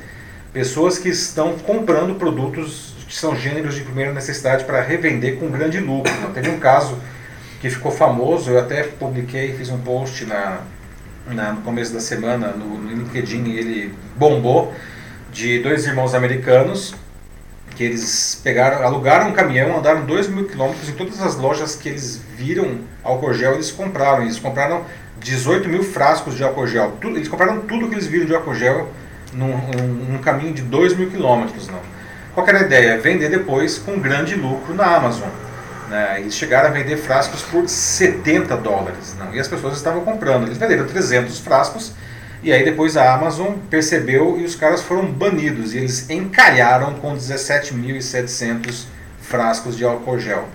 Pessoas que estão comprando produtos que são gêneros de primeira necessidade para revender com grande lucro. Não? Teve um caso que ficou famoso, eu até publiquei, fiz um post na, na- no começo da semana no, no LinkedIn ele bombou, de dois irmãos americanos que eles pegaram, alugaram um caminhão, andaram 2 mil quilômetros em todas as lojas que eles viram álcool gel, eles compraram. Eles compraram 18 mil frascos de álcool gel. Tudo- eles compraram tudo que eles viram de álcool gel num, num- num caminho de 2 mil quilômetros. Não. Qual era a ideia? Vender depois com grande lucro na Amazon. Né? Eles chegaram a vender frascos por 70 dólares. Não? E as pessoas estavam comprando. Eles venderam 300 frascos e aí depois a Amazon percebeu e os caras foram banidos. E eles encalharam com 17.700 frascos de álcool gel.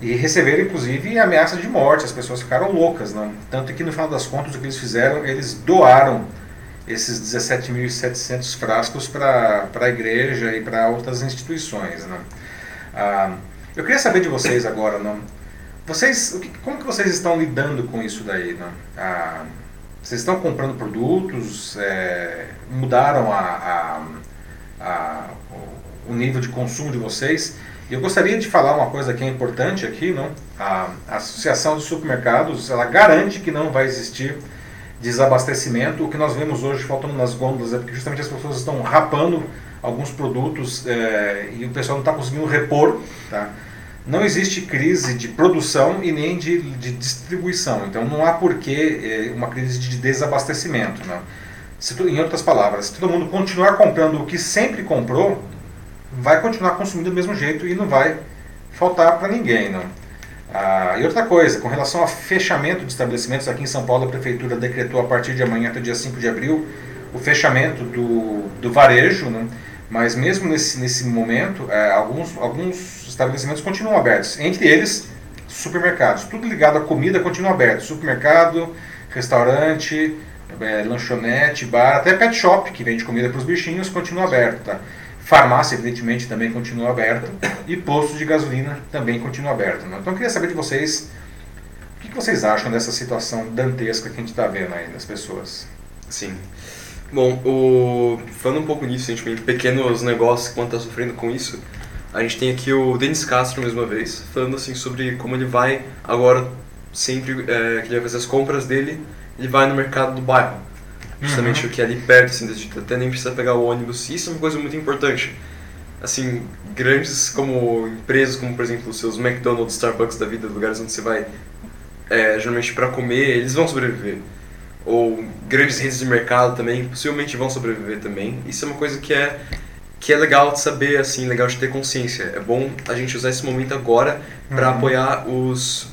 E receberam inclusive ameaça de morte. As pessoas ficaram loucas. Não? Tanto que no final das contas o que eles fizeram, eles doaram esses 17.700 frascos para a igreja e para outras instituições. Não? Ah, eu queria saber de vocês agora, não? Vocês, como que vocês estão lidando com isso daí, não? Ah, vocês estão comprando produtos? é, mudaram a, a- a- o- nível de consumo de vocês? Eu gostaria de falar uma coisa que é importante aqui, não? A, a Associação de Supermercados, ela garante que não vai existir desabastecimento. O que nós vemos hoje faltando nas gôndolas é porque justamente as pessoas estão rapando alguns produtos é, e o pessoal não está conseguindo repor, tá? Não existe crise de produção e nem de, de distribuição, então não há porquê é, uma crise de desabastecimento. Não. Se em outras palavras, se todo mundo continuar comprando o que sempre comprou, vai continuar consumindo do mesmo jeito e não vai faltar para ninguém. Não. Ah, e outra coisa, com relação ao fechamento de estabelecimentos, aqui em São Paulo a Prefeitura decretou a partir de amanhã até dia 5 de abril o fechamento do, do varejo, né? Mas mesmo nesse, nesse momento, é, alguns, alguns estabelecimentos continuam abertos, entre eles supermercados. Tudo ligado à comida continua aberto, supermercado, restaurante, é, lanchonete, bar, até pet shop, que vende comida para os bichinhos, continua aberto. Tá? Farmácia, evidentemente, também continua aberta. E posto de gasolina também continua aberto. Né? Então eu queria saber de vocês o que vocês acham dessa situação dantesca que a gente está vendo aí nas pessoas. Sim. Bom, o... falando um pouco nisso, gente, pequenos negócios que está sofrendo com isso, a gente tem aqui o Denis Castro, mais uma vez, falando assim sobre como ele vai agora, sempre é, que ele vai fazer as compras dele, ele vai no mercado do bairro justamente uhum. o que é ali perto, assim, até nem precisa pegar o ônibus. Isso é uma coisa muito importante. Assim, grandes como empresas, como por exemplo os seus McDonald's, Starbucks da vida, lugares onde você vai é, geralmente para comer, eles vão sobreviver. Ou grandes redes de mercado também, possivelmente vão sobreviver também. Isso é uma coisa que é que é legal de saber, assim, legal de ter consciência. É bom a gente usar esse momento agora para uhum. apoiar os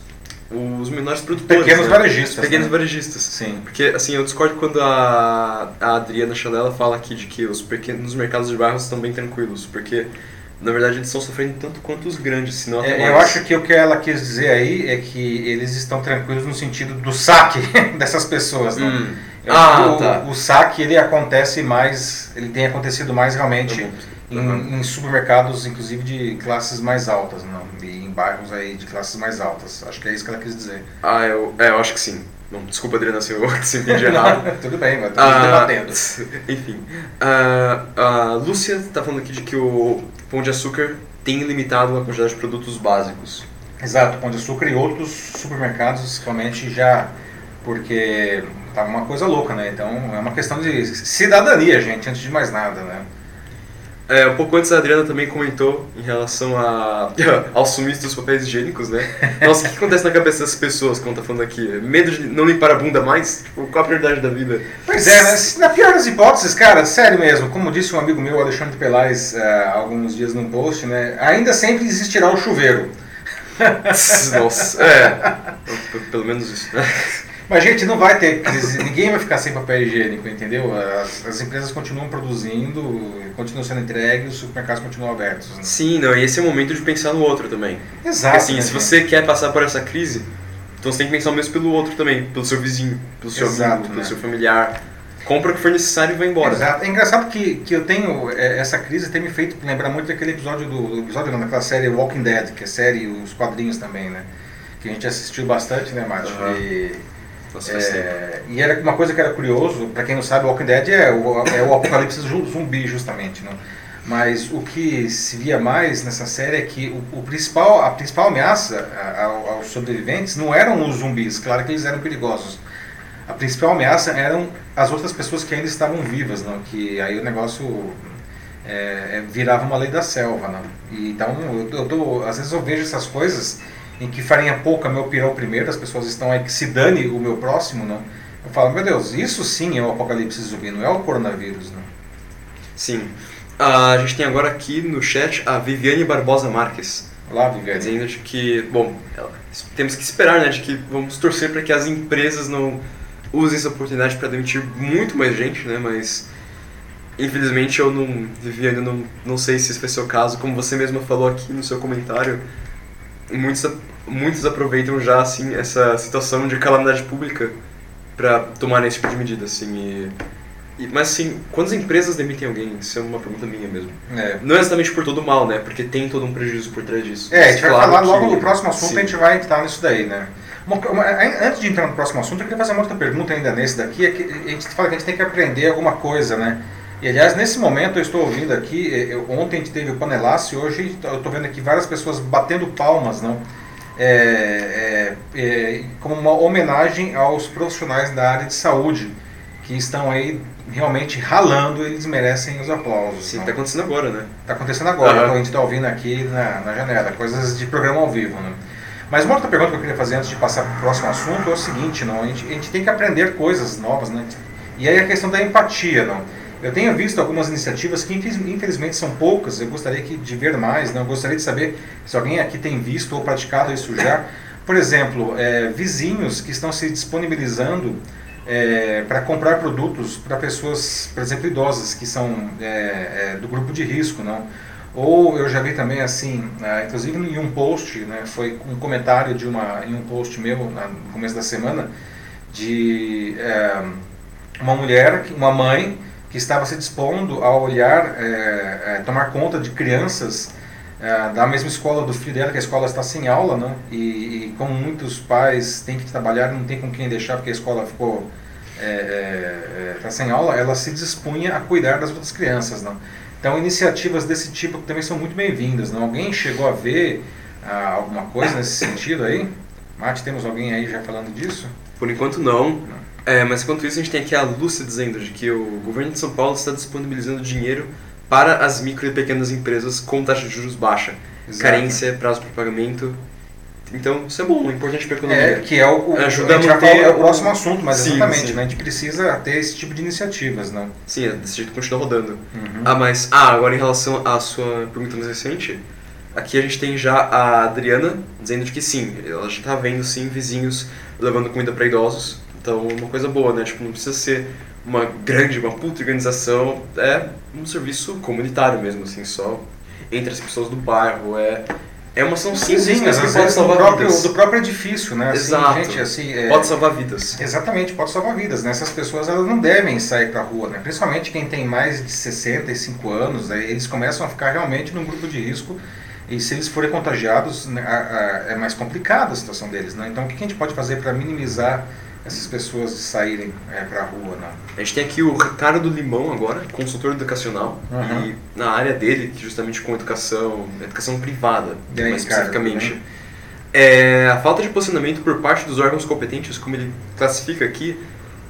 os menores produtores. Pequenos né? varejistas. Pequenos né? varejistas. Sim. Porque, assim, eu discordo quando a, a Adriana Chanela fala aqui de que os pequenos mercados de bairros estão bem tranquilos, porque, na verdade, eles estão sofrendo tanto quanto os grandes, senão é, Eu acho que o que ela quis dizer aí é que eles estão tranquilos no sentido do saque dessas pessoas, né? Hum. Ah, o, tá. o, saque, ele acontece mais, ele tem acontecido mais realmente... Em, em, supermercados, inclusive de classes mais altas, não, em bairros aí de classes mais altas. Acho que é isso que ela quis dizer. Ah, eu, é, eu acho que sim. Não, desculpa, Adriana, se eu se entendi errado. Tudo bem, mas estamos ah, debatendo. Enfim. Ah, a Lúcia está falando aqui de que o Pão de Açúcar tem limitado a quantidade de produtos básicos. Exato, Pão de Açúcar e outros supermercados realmente já. Porque tá uma coisa louca, né? Então é uma questão de cidadania, gente, antes de mais nada, né? É, um pouco antes a Adriana também comentou em relação a, ao sumiço dos papéis higiênicos, né? Nossa, o que acontece na cabeça dessas pessoas quando tá falando aqui? Medo de não limpar a bunda mais? Tipo, qual a prioridade da vida? Pois é, né? Na pior das hipóteses, cara, sério mesmo, como disse um amigo meu, Alexandre Pelais, uh, alguns dias num post, né? Ainda sempre existirá o chuveiro. Nossa, é. Pelo menos isso, né? Mas, gente, não vai ter crise, ninguém vai ficar sem papel higiênico, entendeu? As, as empresas continuam produzindo, continuam sendo entregues, os supermercados continuam abertos. Né? Sim, não, e esse é o momento de pensar no outro também. Exato. Porque, assim, né, se gente? você quer passar por essa crise, então você tem que pensar mesmo pelo outro também, pelo seu vizinho, pelo seu Exato, amigo, né? pelo seu familiar. Compra o que for necessário e vai embora. Exato. É engraçado que, que eu tenho, é, essa crise tem me feito lembrar muito daquele episódio do, do episódio não, daquela série Walking Dead, que é série, os quadrinhos também, né? Que a gente assistiu bastante, né, Márcio? Uhum. E é, e era uma coisa que era curioso, para quem não sabe, Walking Dead é o, é o apocalipse zumbi, justamente. Não? Mas o que se via mais nessa série é que o, o principal, a principal ameaça aos sobreviventes não eram os zumbis, claro que eles eram perigosos. A principal ameaça eram as outras pessoas que ainda estavam vivas, não? que aí o negócio é, é virava uma lei da selva. Não? E, então, eu, eu, às vezes eu vejo essas coisas em que farinha pouca meu pirão primeiro, as pessoas estão aí que se dane o meu próximo, não? Eu falo, meu Deus, isso sim é o apocalipse zumbi, não é o coronavírus, não? Sim. Uh, a gente tem agora aqui no chat a Viviane Barbosa Marques. Olá, Viviane. Dizendo de que, bom, temos que esperar, né, de que vamos torcer para que as empresas não usem essa oportunidade para demitir muito mais gente, né, mas infelizmente eu não, Viviane, eu não, não sei se esse vai ser o caso, como você mesma falou aqui no seu comentário, muitos, muitos aproveitam já assim essa situação de calamidade pública para tomar esse tipo de medida assim e, e, mas assim quantas empresas demitem alguém? Isso é uma pergunta minha mesmo. É. não é exatamente por todo mal né porque tem todo um prejuízo por trás disso. É a gente vai claro falar logo no próximo assunto sim. a gente vai entrar nisso daí né. Antes de entrar no próximo assunto eu queria fazer uma outra pergunta ainda nesse daqui é que a gente fala que a gente tem que aprender alguma coisa né e aliás, nesse momento eu estou ouvindo aqui, eu, ontem a gente teve o panelaço e hoje eu estou vendo aqui várias pessoas batendo palmas, não? É, é, é, como uma homenagem aos profissionais da área de saúde que estão aí realmente ralando, eles merecem os aplausos. Sim, está acontecendo agora, né? Está acontecendo agora, uhum. a gente está ouvindo aqui na, na janela, coisas de programa ao vivo, né? Mas uma outra pergunta que eu queria fazer antes de passar para o próximo assunto é o seguinte, não? A gente, a gente tem que aprender coisas novas, né? E aí a questão da empatia, não? Eu tenho visto algumas iniciativas que infelizmente são poucas, eu gostaria de ver mais, não? eu gostaria de saber se alguém aqui tem visto ou praticado isso já. Por exemplo, é, vizinhos que estão se disponibilizando é, para comprar produtos para pessoas, por exemplo, idosas, que são é, é, do grupo de risco, não? Ou eu já vi também assim, uh, inclusive em um post, né, foi um comentário de uma, em um post meu no começo da semana, de uh, uma mulher, uma mãe, que estava se dispondo a olhar, uh, tomar conta de crianças da mesma escola do filho dela, que a escola está sem aula, não? E, e como muitos pais têm que trabalhar, não tem com quem deixar porque a escola ficou está sem aula, ela se dispunha a cuidar das outras crianças, não? Então, iniciativas desse tipo também são muito bem-vindas. Não? Alguém chegou a ver ah, alguma coisa nesse sentido aí? Mate, temos alguém aí já falando disso? Por enquanto não. não. É, mas enquanto isso, a gente tem aqui a Lúcia dizendo de que o governo de São Paulo está disponibilizando dinheiro para as micro e pequenas empresas com taxa de juros baixa. Exato. Carência, prazo para pagamento então, isso é bom, é importante para a economia. É, que é o, o Ajuda a falar, é o próximo assunto, mas sim, exatamente, sim. Né, a gente precisa ter esse tipo de iniciativas, não? Sim, é desse jeito continua rodando. Uhum. Ah, mas, ah, agora em relação à sua pergunta mais recente, aqui a gente tem já a Adriana dizendo de que sim, ela já está vendo sim vizinhos levando comida para idosos, então uma coisa boa, né? Tipo, não precisa ser uma grande, uma puta organização, é um serviço comunitário mesmo, assim, só entre as pessoas do bairro, é é uma ação simples, mas que pode salvar do próprio, vidas. Do próprio edifício, né? Assim, Exato. Gente, assim, é... Pode salvar vidas. Exatamente, pode salvar vidas. Né? Essas pessoas elas não devem sair para a rua, né? principalmente quem tem mais de 65 anos, né? eles começam a ficar realmente num grupo de risco e se eles forem contagiados, né, a, a, é mais complicada a situação deles. Né? Então, o que a gente pode fazer para minimizar essas pessoas saírem é, para a rua. Não. A gente tem aqui o Ricardo Limão agora, consultor educacional, uhum. e na área dele, justamente com educação, educação privada, aí, mais especificamente. É, a falta de posicionamento por parte dos órgãos competentes, como ele classifica aqui,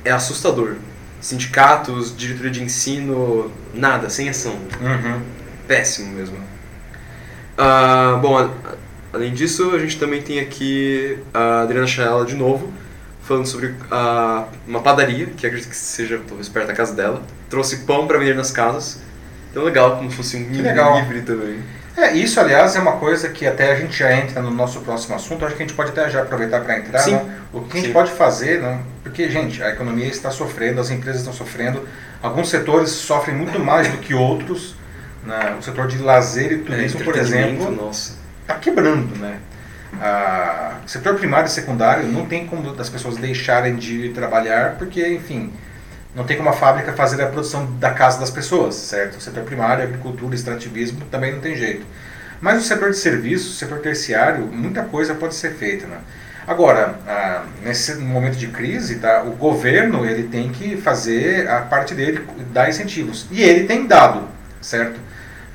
é assustador. Sindicatos, diretoria de ensino, nada, sem ação. Uhum. Péssimo mesmo. Uh, bom, além disso, a gente também tem aqui a Adriana Chaela de novo, falando sobre a, uma padaria, que acredito que seja talvez perto da casa dela. Trouxe pão para vender nas casas. Então legal, como se fosse um mini livre também. É, isso, aliás, é uma coisa que até a gente já entra no nosso próximo assunto. Acho que a gente pode até já aproveitar para entrar. Sim. Né? O que a gente Sim. pode fazer, né? porque, gente, a economia está sofrendo, as empresas estão sofrendo. Alguns setores sofrem muito mais do que outros. Né? O setor de lazer e turismo, é, por exemplo, está quebrando. Né? a setor primário e secundário não tem como as pessoas deixarem de trabalhar porque, enfim, não tem como a fábrica fazer a produção da casa das pessoas, certo? O setor primário, agricultura, extrativismo também não tem jeito. Mas o setor de serviços, o setor terciário, muita coisa pode ser feita, né? Agora, ah, nesse momento de crise, tá, o governo ele tem que fazer a parte dele, dar incentivos. E ele tem dado, certo?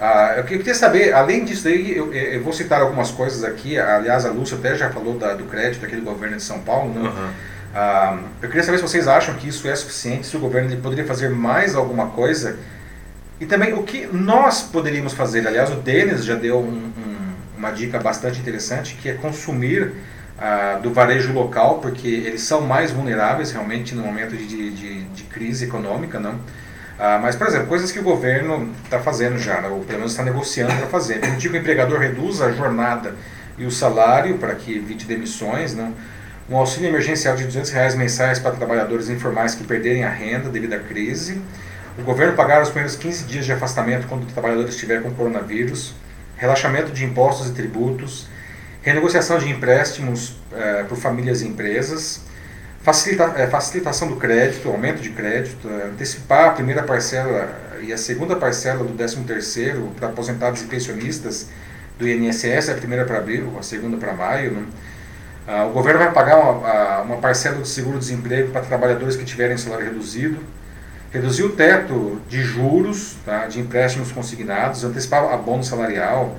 Ah, eu queria saber, além disso aí, eu, eu, vou citar algumas coisas aqui. Aliás, a Lúcia até já falou da, do crédito aqui do governo de São Paulo. Né? Uhum. Ah, eu queria saber se vocês acham que isso é suficiente, se o governo poderia fazer mais alguma coisa. E também o que nós poderíamos fazer. Aliás, o Denis já deu um, um, uma dica bastante interessante, que é consumir ah, do varejo local, porque eles são mais vulneráveis realmente no momento de, de, de crise econômica. Não? Ah, mas, por exemplo, coisas que o governo está fazendo já, né, ou pelo menos está negociando para fazer. Permitir que o empregador reduza a jornada e o salário para que evite demissões. Né? Um auxílio emergencial de 200 reais mensais para trabalhadores informais que perderem a renda devido à crise. O governo pagar os primeiros 15 dias de afastamento quando o trabalhador estiver com coronavírus. Relaxamento de impostos e tributos. Renegociação de empréstimos eh, por famílias e empresas Facilita, é, facilitação do crédito, aumento de crédito, é, antecipar a primeira parcela e a segunda parcela do 13º para aposentados e pensionistas do INSS, a primeira para abril, a segunda para maio. Né? Ah, o governo vai pagar uma, uma parcela do seguro-desemprego para trabalhadores que tiverem salário reduzido, reduzir o teto de juros tá, de empréstimos consignados, antecipar a bônus salarial,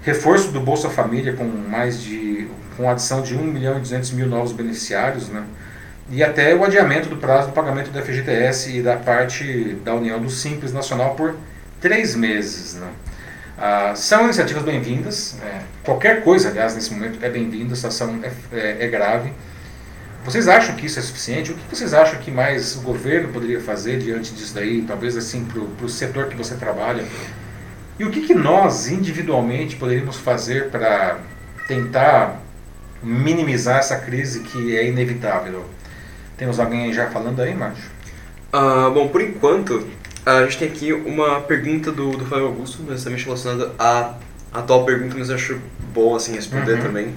reforço do Bolsa Família com mais de com adição de 1 milhão e 200 mil novos beneficiários, né? E até o adiamento do prazo do pagamento do FGTS e da parte da União do Simples Nacional por três meses. Né? Ah, são iniciativas bem-vindas, é, qualquer coisa, aliás, nesse momento é bem-vinda, a situação é, é, é grave. vocês acham que isso é suficiente? O que vocês acham que mais o governo poderia fazer diante disso daí? Talvez assim para o setor que você trabalha. E o que, que nós individualmente poderíamos fazer para tentar minimizar essa crise que é inevitável? Temos alguém já falando aí, Márcio? Uh, bom, por enquanto, a gente tem aqui uma pergunta do, do Fábio Augusto, mas também relacionada à atual pergunta, mas eu acho bom assim responder uhum. também.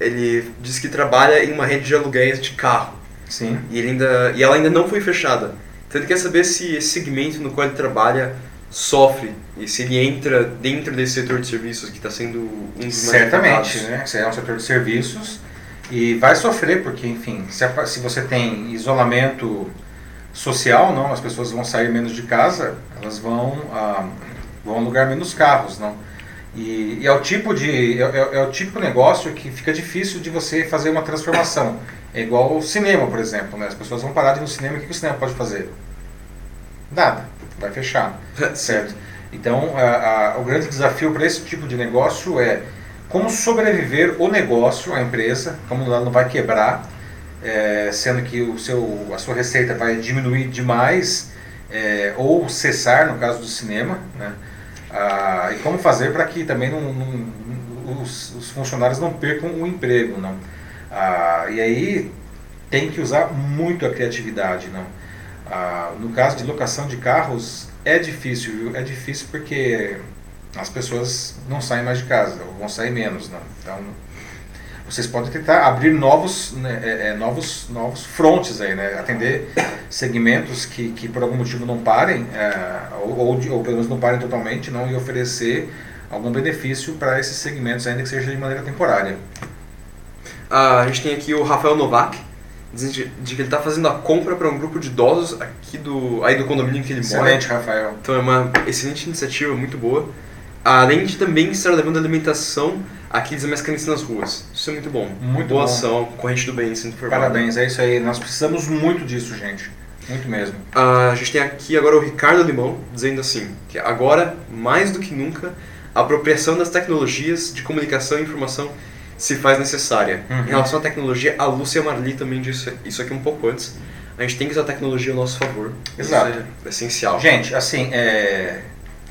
Ele diz que trabalha em uma rede de aluguéis de carro. Sim. E, ele ainda, e ela ainda não foi fechada. Então ele quer saber se esse segmento no qual ele trabalha sofre e se ele entra dentro desse setor de serviços que está sendo um dos Certamente, né? Você é um setor de serviços e vai sofrer porque, enfim, se, se você tem isolamento social, não, as pessoas vão sair menos de casa, elas vão ah, vão alugar menos carros, não. E, e é o tipo de é, é, é, o tipo de negócio que fica difícil de você fazer uma transformação. É igual o cinema, por exemplo, né? As pessoas vão parar de ir no cinema, o que o cinema pode fazer? Nada, vai fechar, certo? Então, a, a, o grande desafio para esse tipo de negócio é como sobreviver o negócio, a empresa, como ela não vai quebrar, é, sendo que o seu, a sua receita vai diminuir demais é, ou cessar, no caso do cinema, né? Ah, e como fazer para que também não, não, os, os, funcionários não percam o emprego, não? Ah, e aí tem que usar muito a criatividade, não? Ah, no caso de locação de carros é difícil, viu? É difícil porque as pessoas não saem mais de casa ou vão sair menos, não? Então vocês podem tentar abrir novos, né, é, é, novos, novos frontes aí, né? Atender segmentos que, que por algum motivo não parem, é, ou, ou, ou, pelo menos não parem totalmente, não, e oferecer algum benefício para esses segmentos, ainda que seja de maneira temporária. Ah, a gente tem aqui o Rafael Novak, dizendo de, de que ele está fazendo a compra para um grupo de idosos aqui do, aí do condomínio em que ele excelente, mora. Excelente, Rafael. Então é uma excelente iniciativa, muito boa. Além de também estar levando alimentação àqueles mais carentes nas ruas. Isso é muito bom. Muito Boa bom. ação, corrente do bem sendo formada. Parabéns, é isso aí. Nós precisamos muito disso, gente. Muito mesmo. Uh, a gente tem aqui agora o Ricardo Limão dizendo assim, que agora, mais do que nunca, a apropriação das tecnologias de comunicação e informação se faz necessária. Uhum. Em relação à tecnologia, a Lúcia Marli também disse isso aqui um pouco antes. A gente tem que usar a tecnologia a nosso favor. Exato. Isso é essencial. Gente, assim, é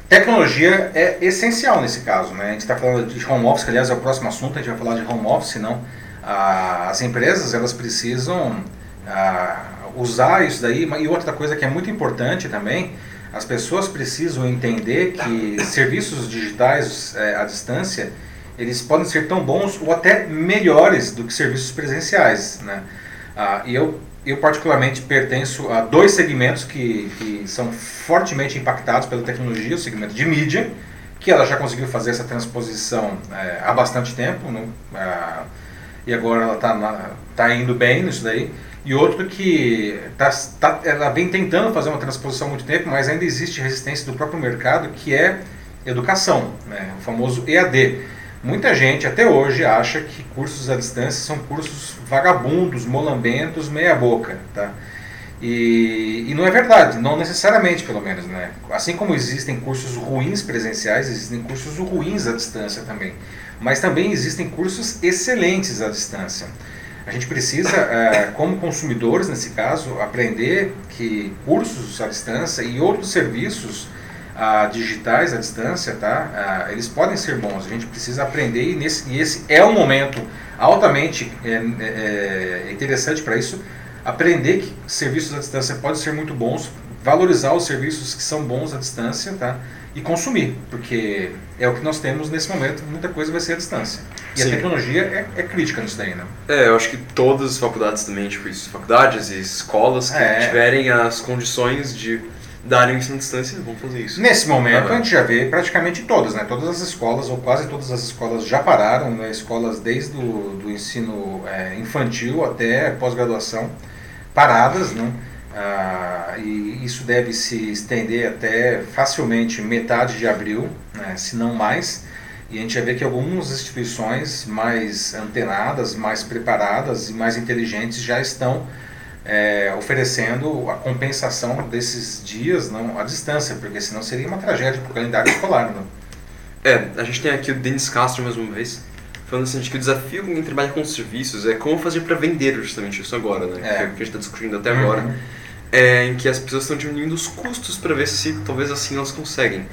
Tecnologia é essencial nesse caso, né? A gente está falando de home office, que aliás é o próximo assunto, a gente vai falar de home office, não. Ah, as empresas, elas precisam ah, usar isso daí, e outra coisa que é muito importante também, as pessoas precisam entender que serviços digitais é, à distância, eles podem ser tão bons ou até melhores do que serviços presenciais, né? Ah, e eu eu particularmente pertenço a dois segmentos que, que são fortemente impactados pela tecnologia, o segmento de mídia, que ela já conseguiu fazer essa transposição é, há bastante tempo, né? ah, e agora ela está tá indo bem nisso daí, e outro que tá, tá, ela vem tentando fazer uma transposição há muito tempo, mas ainda existe resistência do próprio mercado, que é educação, né? o famoso EAD. Muita gente até hoje acha que cursos à distância são cursos vagabundos, molambentos, meia boca, tá? E, e, não é verdade, não necessariamente pelo menos, né? Assim como existem cursos ruins presenciais, existem cursos ruins à distância também. Mas também existem cursos excelentes à distância. A gente precisa, é, como consumidores nesse caso, aprender que cursos à distância e outros serviços digitais à distância, tá? eles podem ser bons. A gente precisa aprender e, nesse, e esse é um momento altamente é, é, é interessante para isso. Aprender que serviços à distância podem ser muito bons, valorizar os serviços que são bons à distância, tá? E consumir, porque é o que nós temos nesse momento. Muita coisa vai ser à distância. E Sim. a tecnologia é, é, crítica nisso daí, né? É, eu acho que todas as faculdades também, tipo isso, faculdades e escolas que é. tiverem as condições de darem ensino à distância, vão fazer isso. Nesse momento, a gente já vê praticamente todas, né? Todas as escolas, ou quase todas as escolas já pararam, né? escolas desde o do ensino é, infantil até pós-graduação, paradas, né? Ah, e isso deve se estender até facilmente metade de abril, né? se não mais. E a gente já vê que algumas instituições mais antenadas, mais preparadas e mais inteligentes já estão é, oferecendo a compensação desses dias não à distância, porque senão seria uma tragédia para o calendário escolar. Não? É, a gente tem aqui o Denis Castro mais uma vez, falando assim de que o desafio com quem trabalha com serviços é como fazer para vender justamente isso agora, né? É. Que é o que a gente está discutindo até uhum. agora. É, em que as pessoas estão diminuindo os custos para ver se talvez assim elas conseguem.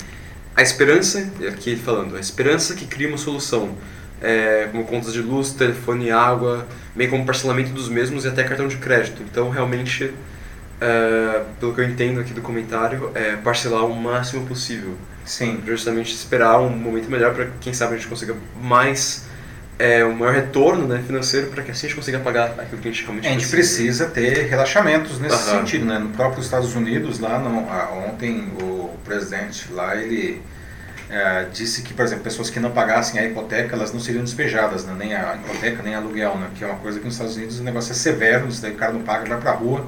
A esperança, aqui falando, a esperança que cria uma solução, é, como contas de luz, telefone, água, bem como parcelamento dos mesmos e até cartão de crédito. Então, realmente, é, pelo que eu entendo aqui do comentário, é parcelar o máximo possível. Sim. Justamente esperar um momento melhor para quem sabe a gente consiga mais é, um maior retorno né, financeiro para que assim a gente consiga pagar aquilo que a gente realmente A gente precisa, ter relaxamentos nesse sentido. Né? No próprio Estados Unidos, lá no, ontem o presidente lá, ele é, disse que, por exemplo, pessoas que não pagassem a hipoteca, elas não seriam despejadas, né? nem a hipoteca, nem aluguel, né? que é uma coisa que nos Estados Unidos o negócio é severo, isso daí o cara não paga, vai para a rua,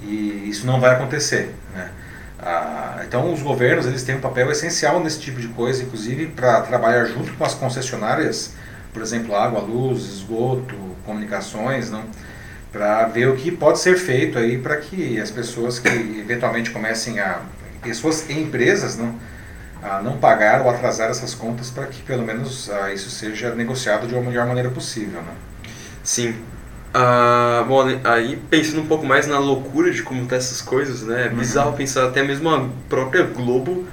e isso não vai acontecer. Né? Ah, então os governos eles têm um papel essencial nesse tipo de coisa, inclusive para trabalhar junto com as concessionárias, por exemplo, água, luz, esgoto, comunicações, não? para ver o que pode ser feito aí para que as pessoas que eventualmente comecem a pessoas e empresas não a não pagar ou atrasar essas contas para que pelo menos uh, isso seja negociado de uma melhor maneira possível, né? Sim. Uh, bom, aí pensando um pouco mais na loucura de como tá essas coisas, né? É bizarro uhum. pensar até mesmo a própria Globo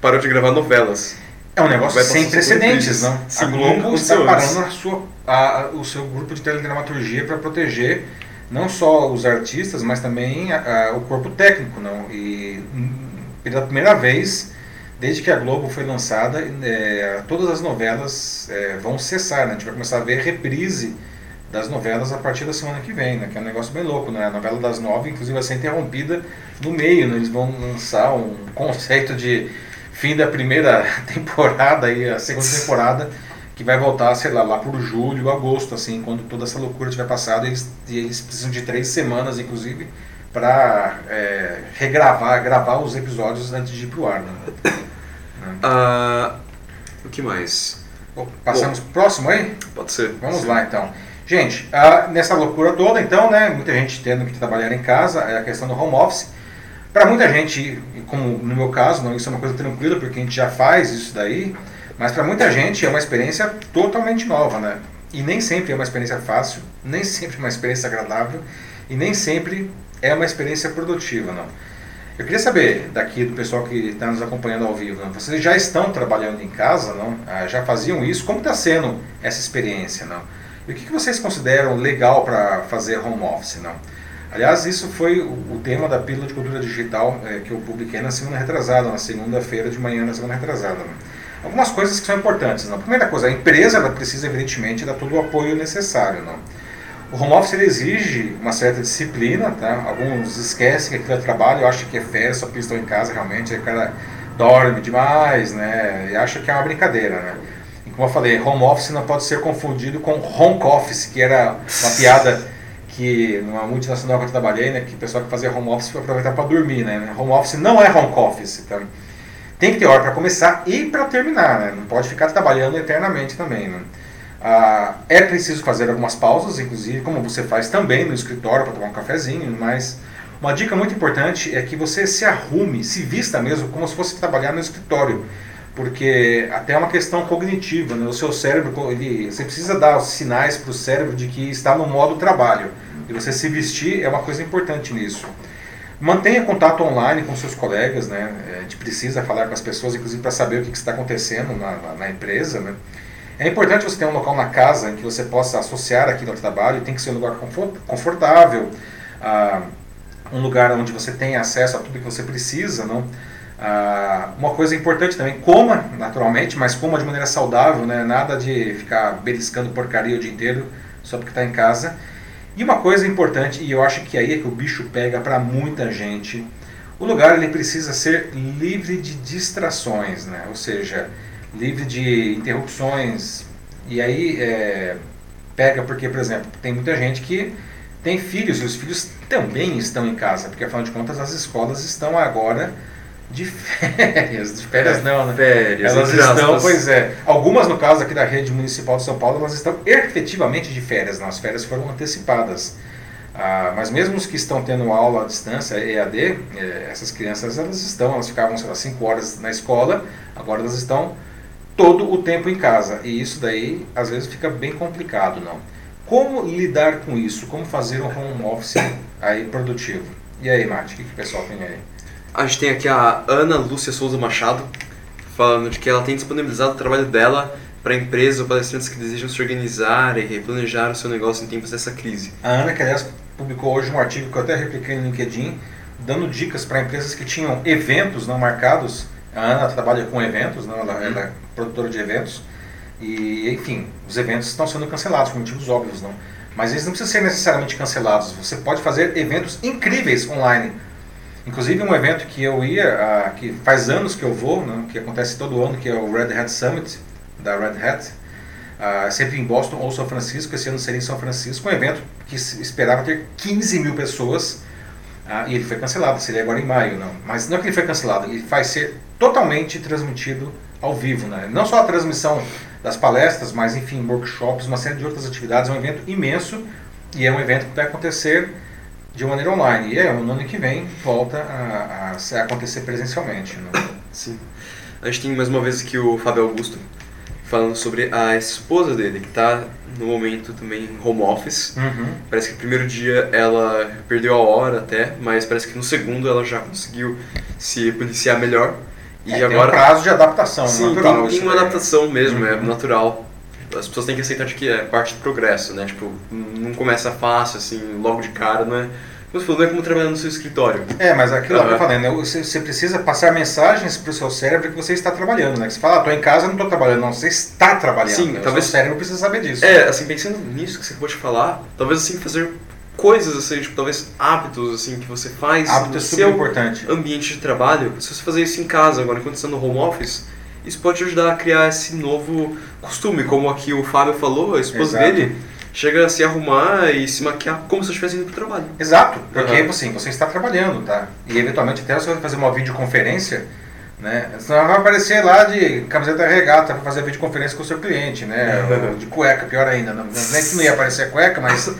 parou de gravar novelas. É um negócio sem precedentes, não? Sim, a Globo está parando a sua, a, o seu grupo de teledramaturgia para proteger não só os artistas, mas também a, o corpo técnico, não? E hum, pela primeira vez desde que a Globo foi lançada, é, todas as novelas é, vão cessar, né? A gente vai começar a ver reprise das novelas a partir da semana que vem, né? Que é um negócio bem louco, né? A novela das nove, inclusive, vai ser interrompida no meio, né? Eles vão lançar um conceito de fim da primeira temporada e a segunda temporada que vai voltar, sei lá, lá por julho, agosto, assim, quando toda essa loucura tiver passado, eles, eles precisam de três semanas, inclusive, para é, regravar, gravar os episódios antes de ir pro ar, né? Uh, o que mais? Passamos Bom, próximo aí? Pode ser. Vamos sim. lá então. Gente, uh, nessa loucura toda, então, né, muita gente tendo que trabalhar em casa, é a questão do home office. Para muita gente, como no meu caso, não, isso é uma coisa tranquila, porque a gente já faz isso daí, mas para muita gente é uma experiência totalmente nova, né? E nem sempre é uma experiência fácil, nem sempre é uma experiência agradável, e nem sempre é uma experiência produtiva, não. Eu queria saber daqui do pessoal que está nos acompanhando ao vivo, não? vocês já estão trabalhando em casa, não? Ah, já faziam isso? Como está sendo essa experiência, não? E o que, que vocês consideram legal para fazer home office, não? Aliás, isso foi o, tema da pílula de cultura digital é, que eu publiquei na semana retrasada, na segunda-feira de manhã na semana retrasada. Algumas coisas que são importantes, não? Primeira coisa, a empresa ela precisa evidentemente dar todo o apoio necessário, não? O home office exige uma certa disciplina, tá? Alguns esquecem que aquilo é trabalho, acham que é férias, só porque estão em casa realmente, aí o cara dorme demais, né? E acha que é uma brincadeira, né? E como eu falei, home office não pode ser confundido com home office, que era uma piada que numa multinacional que eu trabalhei, né, que o pessoal que fazia home office foi aproveitar para dormir, né? Home office não é home office, tá? Tem que ter hora para começar e para terminar, né? Não pode ficar trabalhando eternamente também, né? Ah, é preciso fazer algumas pausas, inclusive, como você faz também no escritório para tomar um cafezinho, mas uma dica muito importante é que você se arrume, se vista mesmo como se fosse trabalhar no escritório, porque até é uma questão cognitiva, né? o seu cérebro, ele, você precisa dar os sinais para o cérebro de que está no modo trabalho, e você se vestir é uma coisa importante nisso. Mantenha contato online com seus colegas, né? a gente precisa falar com as pessoas, inclusive para saber o que está acontecendo na, na, na empresa, né? É importante você ter um local na casa em que você possa associar aquilo ao trabalho, tem que ser um lugar confortável, ah, um lugar onde você tenha acesso a tudo que você precisa. Não? Ah, uma coisa importante também, coma naturalmente, mas coma de maneira saudável, né? nada de ficar beliscando porcaria o dia inteiro só porque está em casa. E uma coisa importante, e eu acho que aí é que o bicho pega para muita gente, o lugar ele precisa ser livre de distrações, né? ou seja, livre de interrupções. E aí é, pega porque, por exemplo, tem muita gente que tem filhos e os filhos também estão em casa, porque afinal de contas as escolas estão agora de férias, de férias não, né? Férias, elas estão, pois é. Algumas, no caso aqui da rede municipal de São Paulo, elas estão efetivamente de férias, não, as férias foram antecipadas. Ah, mas mesmo os que estão tendo aula à distância, EAD, é, essas crianças elas estão, elas ficavam, sei lá, 5 horas na escola, agora elas estão todo o tempo em casa. E isso daí, às vezes, fica bem complicado, não? Como lidar com isso? Como fazer um home office aí produtivo? E aí, Mate, o que, que o pessoal tem aí? A gente tem aqui a Ana Lúcia Souza Machado, falando de que ela tem disponibilizado o trabalho dela para empresas ou palestrantes que desejam se organizar e replanejar o seu negócio em tempos dessa crise. A Ana, que aliás publicou hoje um artigo que eu até repliquei no LinkedIn, dando dicas para empresas que tinham eventos não marcados. A Ana trabalha com eventos, não? Ela, uhum. ela é produtora de eventos. E, enfim, os eventos estão sendo cancelados por motivos óbvios, não? Mas eles não precisam ser necessariamente cancelados. Você pode fazer eventos incríveis online. Inclusive um evento que eu ia, uh, que faz anos que eu vou, né, que acontece todo ano, que é o Red Hat Summit, da Red Hat, uh, sempre em Boston ou São Francisco, esse ano seria em São Francisco, um evento que esperava ter 15 mil pessoas, uh, e ele foi cancelado, seria agora em maio, não. Mas não é que ele foi cancelado, ele vai ser totalmente transmitido ao vivo, né? Não só a transmissão das palestras, mas enfim, workshops, uma série de outras atividades. É um evento imenso e é um evento que vai acontecer de maneira online. E é, no ano que vem volta a, a, acontecer presencialmente. Né? Sim. A gente tem mais uma vez aqui o Fábio Augusto falando sobre a esposa dele, que está no momento também home office. Uhum. Parece que no primeiro dia ela perdeu a hora até, mas parece que no segundo ela já conseguiu se policiar melhor. E é, agora, tem um prazo de adaptação, sim, natural. Tem, tem uma adaptação mesmo, uhum. é natural. As pessoas têm que aceitar de que é parte do progresso, né? Tipo, não começa fácil, assim, logo de cara, não é? Como você falou, não é como trabalhar no seu escritório. É, mas aquilo uhum. que eu falei, né? Você, você precisa passar mensagens para o seu cérebro que você está trabalhando, né? Que você fala, ah, tô em casa, não estou trabalhando. Não, você está trabalhando. Sim, né? talvez... O seu cérebro precisa saber disso. É, assim, pensando nisso que você pode falar, talvez assim, fazer coisas assim, tipo, talvez hábitos assim que você faz Hábito no é seu importante. ambiente de trabalho. Se você fazer isso em casa agora, enquanto está no home office, isso pode ajudar a criar esse novo costume, como aqui o Fábio falou, a esposa Exato. dele chega a se arrumar e se maquiar como se estivesse indo para o trabalho. Exato, porque uhum. assim, você está trabalhando, tá? E eventualmente até você vai fazer uma videoconferência, né? Senão vai aparecer lá de camiseta regata para fazer videoconferência com o seu cliente, né? Uhum. De cueca, pior ainda. Não, nem que não ia aparecer a cueca, mas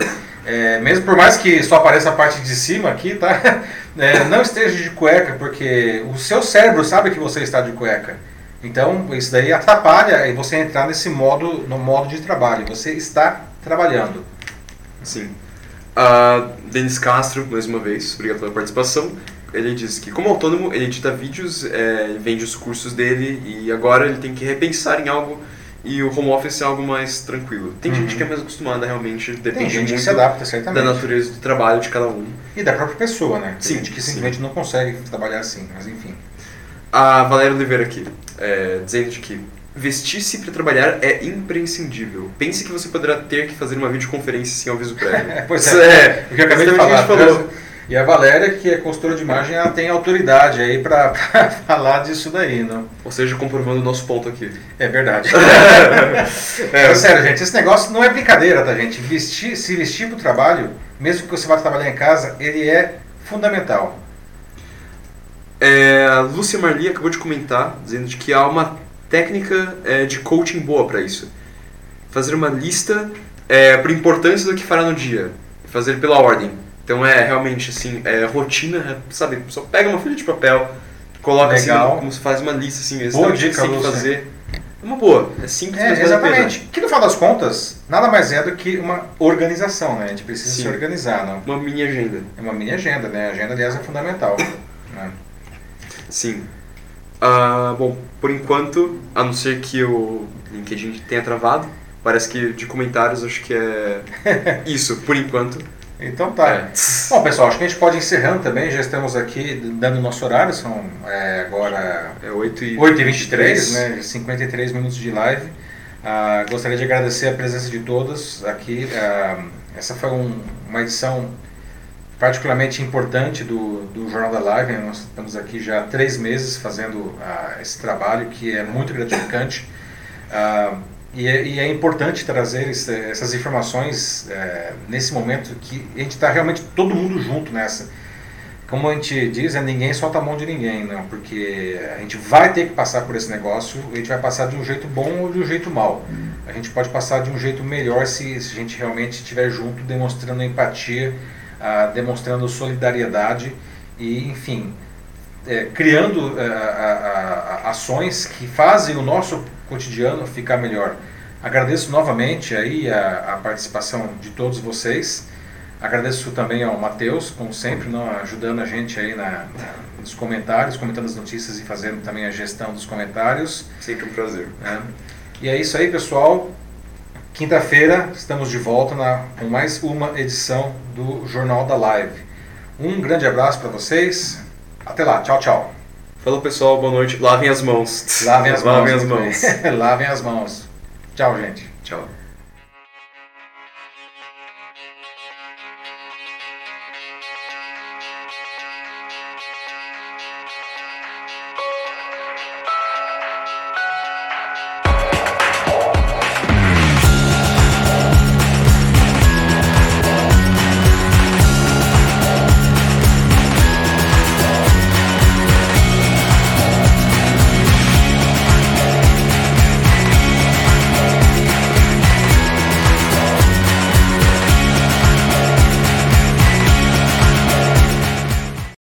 é, mesmo por mais que só apareça a parte de cima aqui, tá? É, não esteja de cueca, porque o seu cérebro sabe que você está de cueca. Então, isso daí atrapalha você entrar nesse modo, no modo de trabalho. Você está trabalhando. Sim. Uh, Denis Castro, mais uma vez, obrigado pela participação. Ele diz que, como autônomo, ele edita vídeos, é, vende os cursos dele e agora ele tem que repensar em algo e o home office é algo mais tranquilo. Tem uhum. gente que é mais acostumada realmente, depende muito adapta, da natureza do trabalho de cada um. E da própria pessoa, né? Tem sim, gente que simplesmente não consegue trabalhar assim, mas enfim. A Valéria Oliveira aqui, é, dizendo de que vestir-se para trabalhar é imprescindível. Pense que você poderá ter que fazer uma videoconferência sem aviso prévio. pois é, é, o que eu acabei de falar. Falou. E a Valéria, que é consultora de imagem, ela tem autoridade aí para falar disso daí, não? Ou seja, comprovando o nosso ponto aqui. É verdade. é. sério, gente, esse negócio não é brincadeira, tá, gente? Vestir, se vestir para o trabalho, mesmo que você vá trabalhar em casa, ele é fundamental. É, a Lúcia Marli acabou de comentar, dizendo de que há uma técnica é, de coaching boa para isso. Fazer uma lista é, por importância do que fará no dia. Fazer pela ordem então é realmente assim, é rotina, é, sabe? Só pega uma folha de papel, coloca assim, Legal. assim, como se faz uma lista assim, boa dica, que tem que fazer. É uma boa, é simples, é, Exatamente. Que no final das contas, nada mais é do que uma organização, né? A gente precisa Sim. se organizar, não? Uma mini agenda. É uma mini agenda, né? A agenda, aliás, é fundamental. Né? Sim. Uh, bom, por enquanto, a não ser que o LinkedIn tenha travado, parece que de comentários acho que é isso, por enquanto. Então tá. É. Bom, pessoal, acho que a gente pode encerrando também. Já estamos aqui dando nosso horário, são é, agora é 8 e 8 e 23, né? 53 minutos de live. Ah, gostaria de agradecer a presença de todos aqui. Ah, essa foi um, uma edição particularmente importante do, do Jornal da Live. Nós estamos aqui já há três meses fazendo ah, esse trabalho que é muito gratificante. E é, e é, importante trazer esse, essas informações é, nesse momento que a gente está realmente todo mundo junto nessa. Como a gente diz, é ninguém solta a mão de ninguém, não, porque a gente vai ter que passar por esse negócio, a gente vai passar de um jeito bom ou de um jeito mal. A gente pode passar de um jeito melhor se, se a gente realmente estiver junto, demonstrando empatia, ah, demonstrando solidariedade e, enfim, é, criando é, a, a, ações que fazem o nosso cotidiano ficar melhor. Agradeço novamente aí a, participação de todos vocês. Agradeço também ao Matheus, como sempre, não, ajudando a gente aí na, na, nos comentários, comentando as notícias e fazendo também a gestão dos comentários. Sempre um prazer. É. E é isso aí, pessoal. Quinta-feira estamos de volta na, com mais uma edição do Jornal da Live. Um grande abraço para vocês. Até lá. Tchau, tchau. Falou, pessoal. Boa noite. Lavem as mãos. Lavem as Lavem mãos. Lavem as mãos. Lavem as mãos. Tchau, gente. Tchau.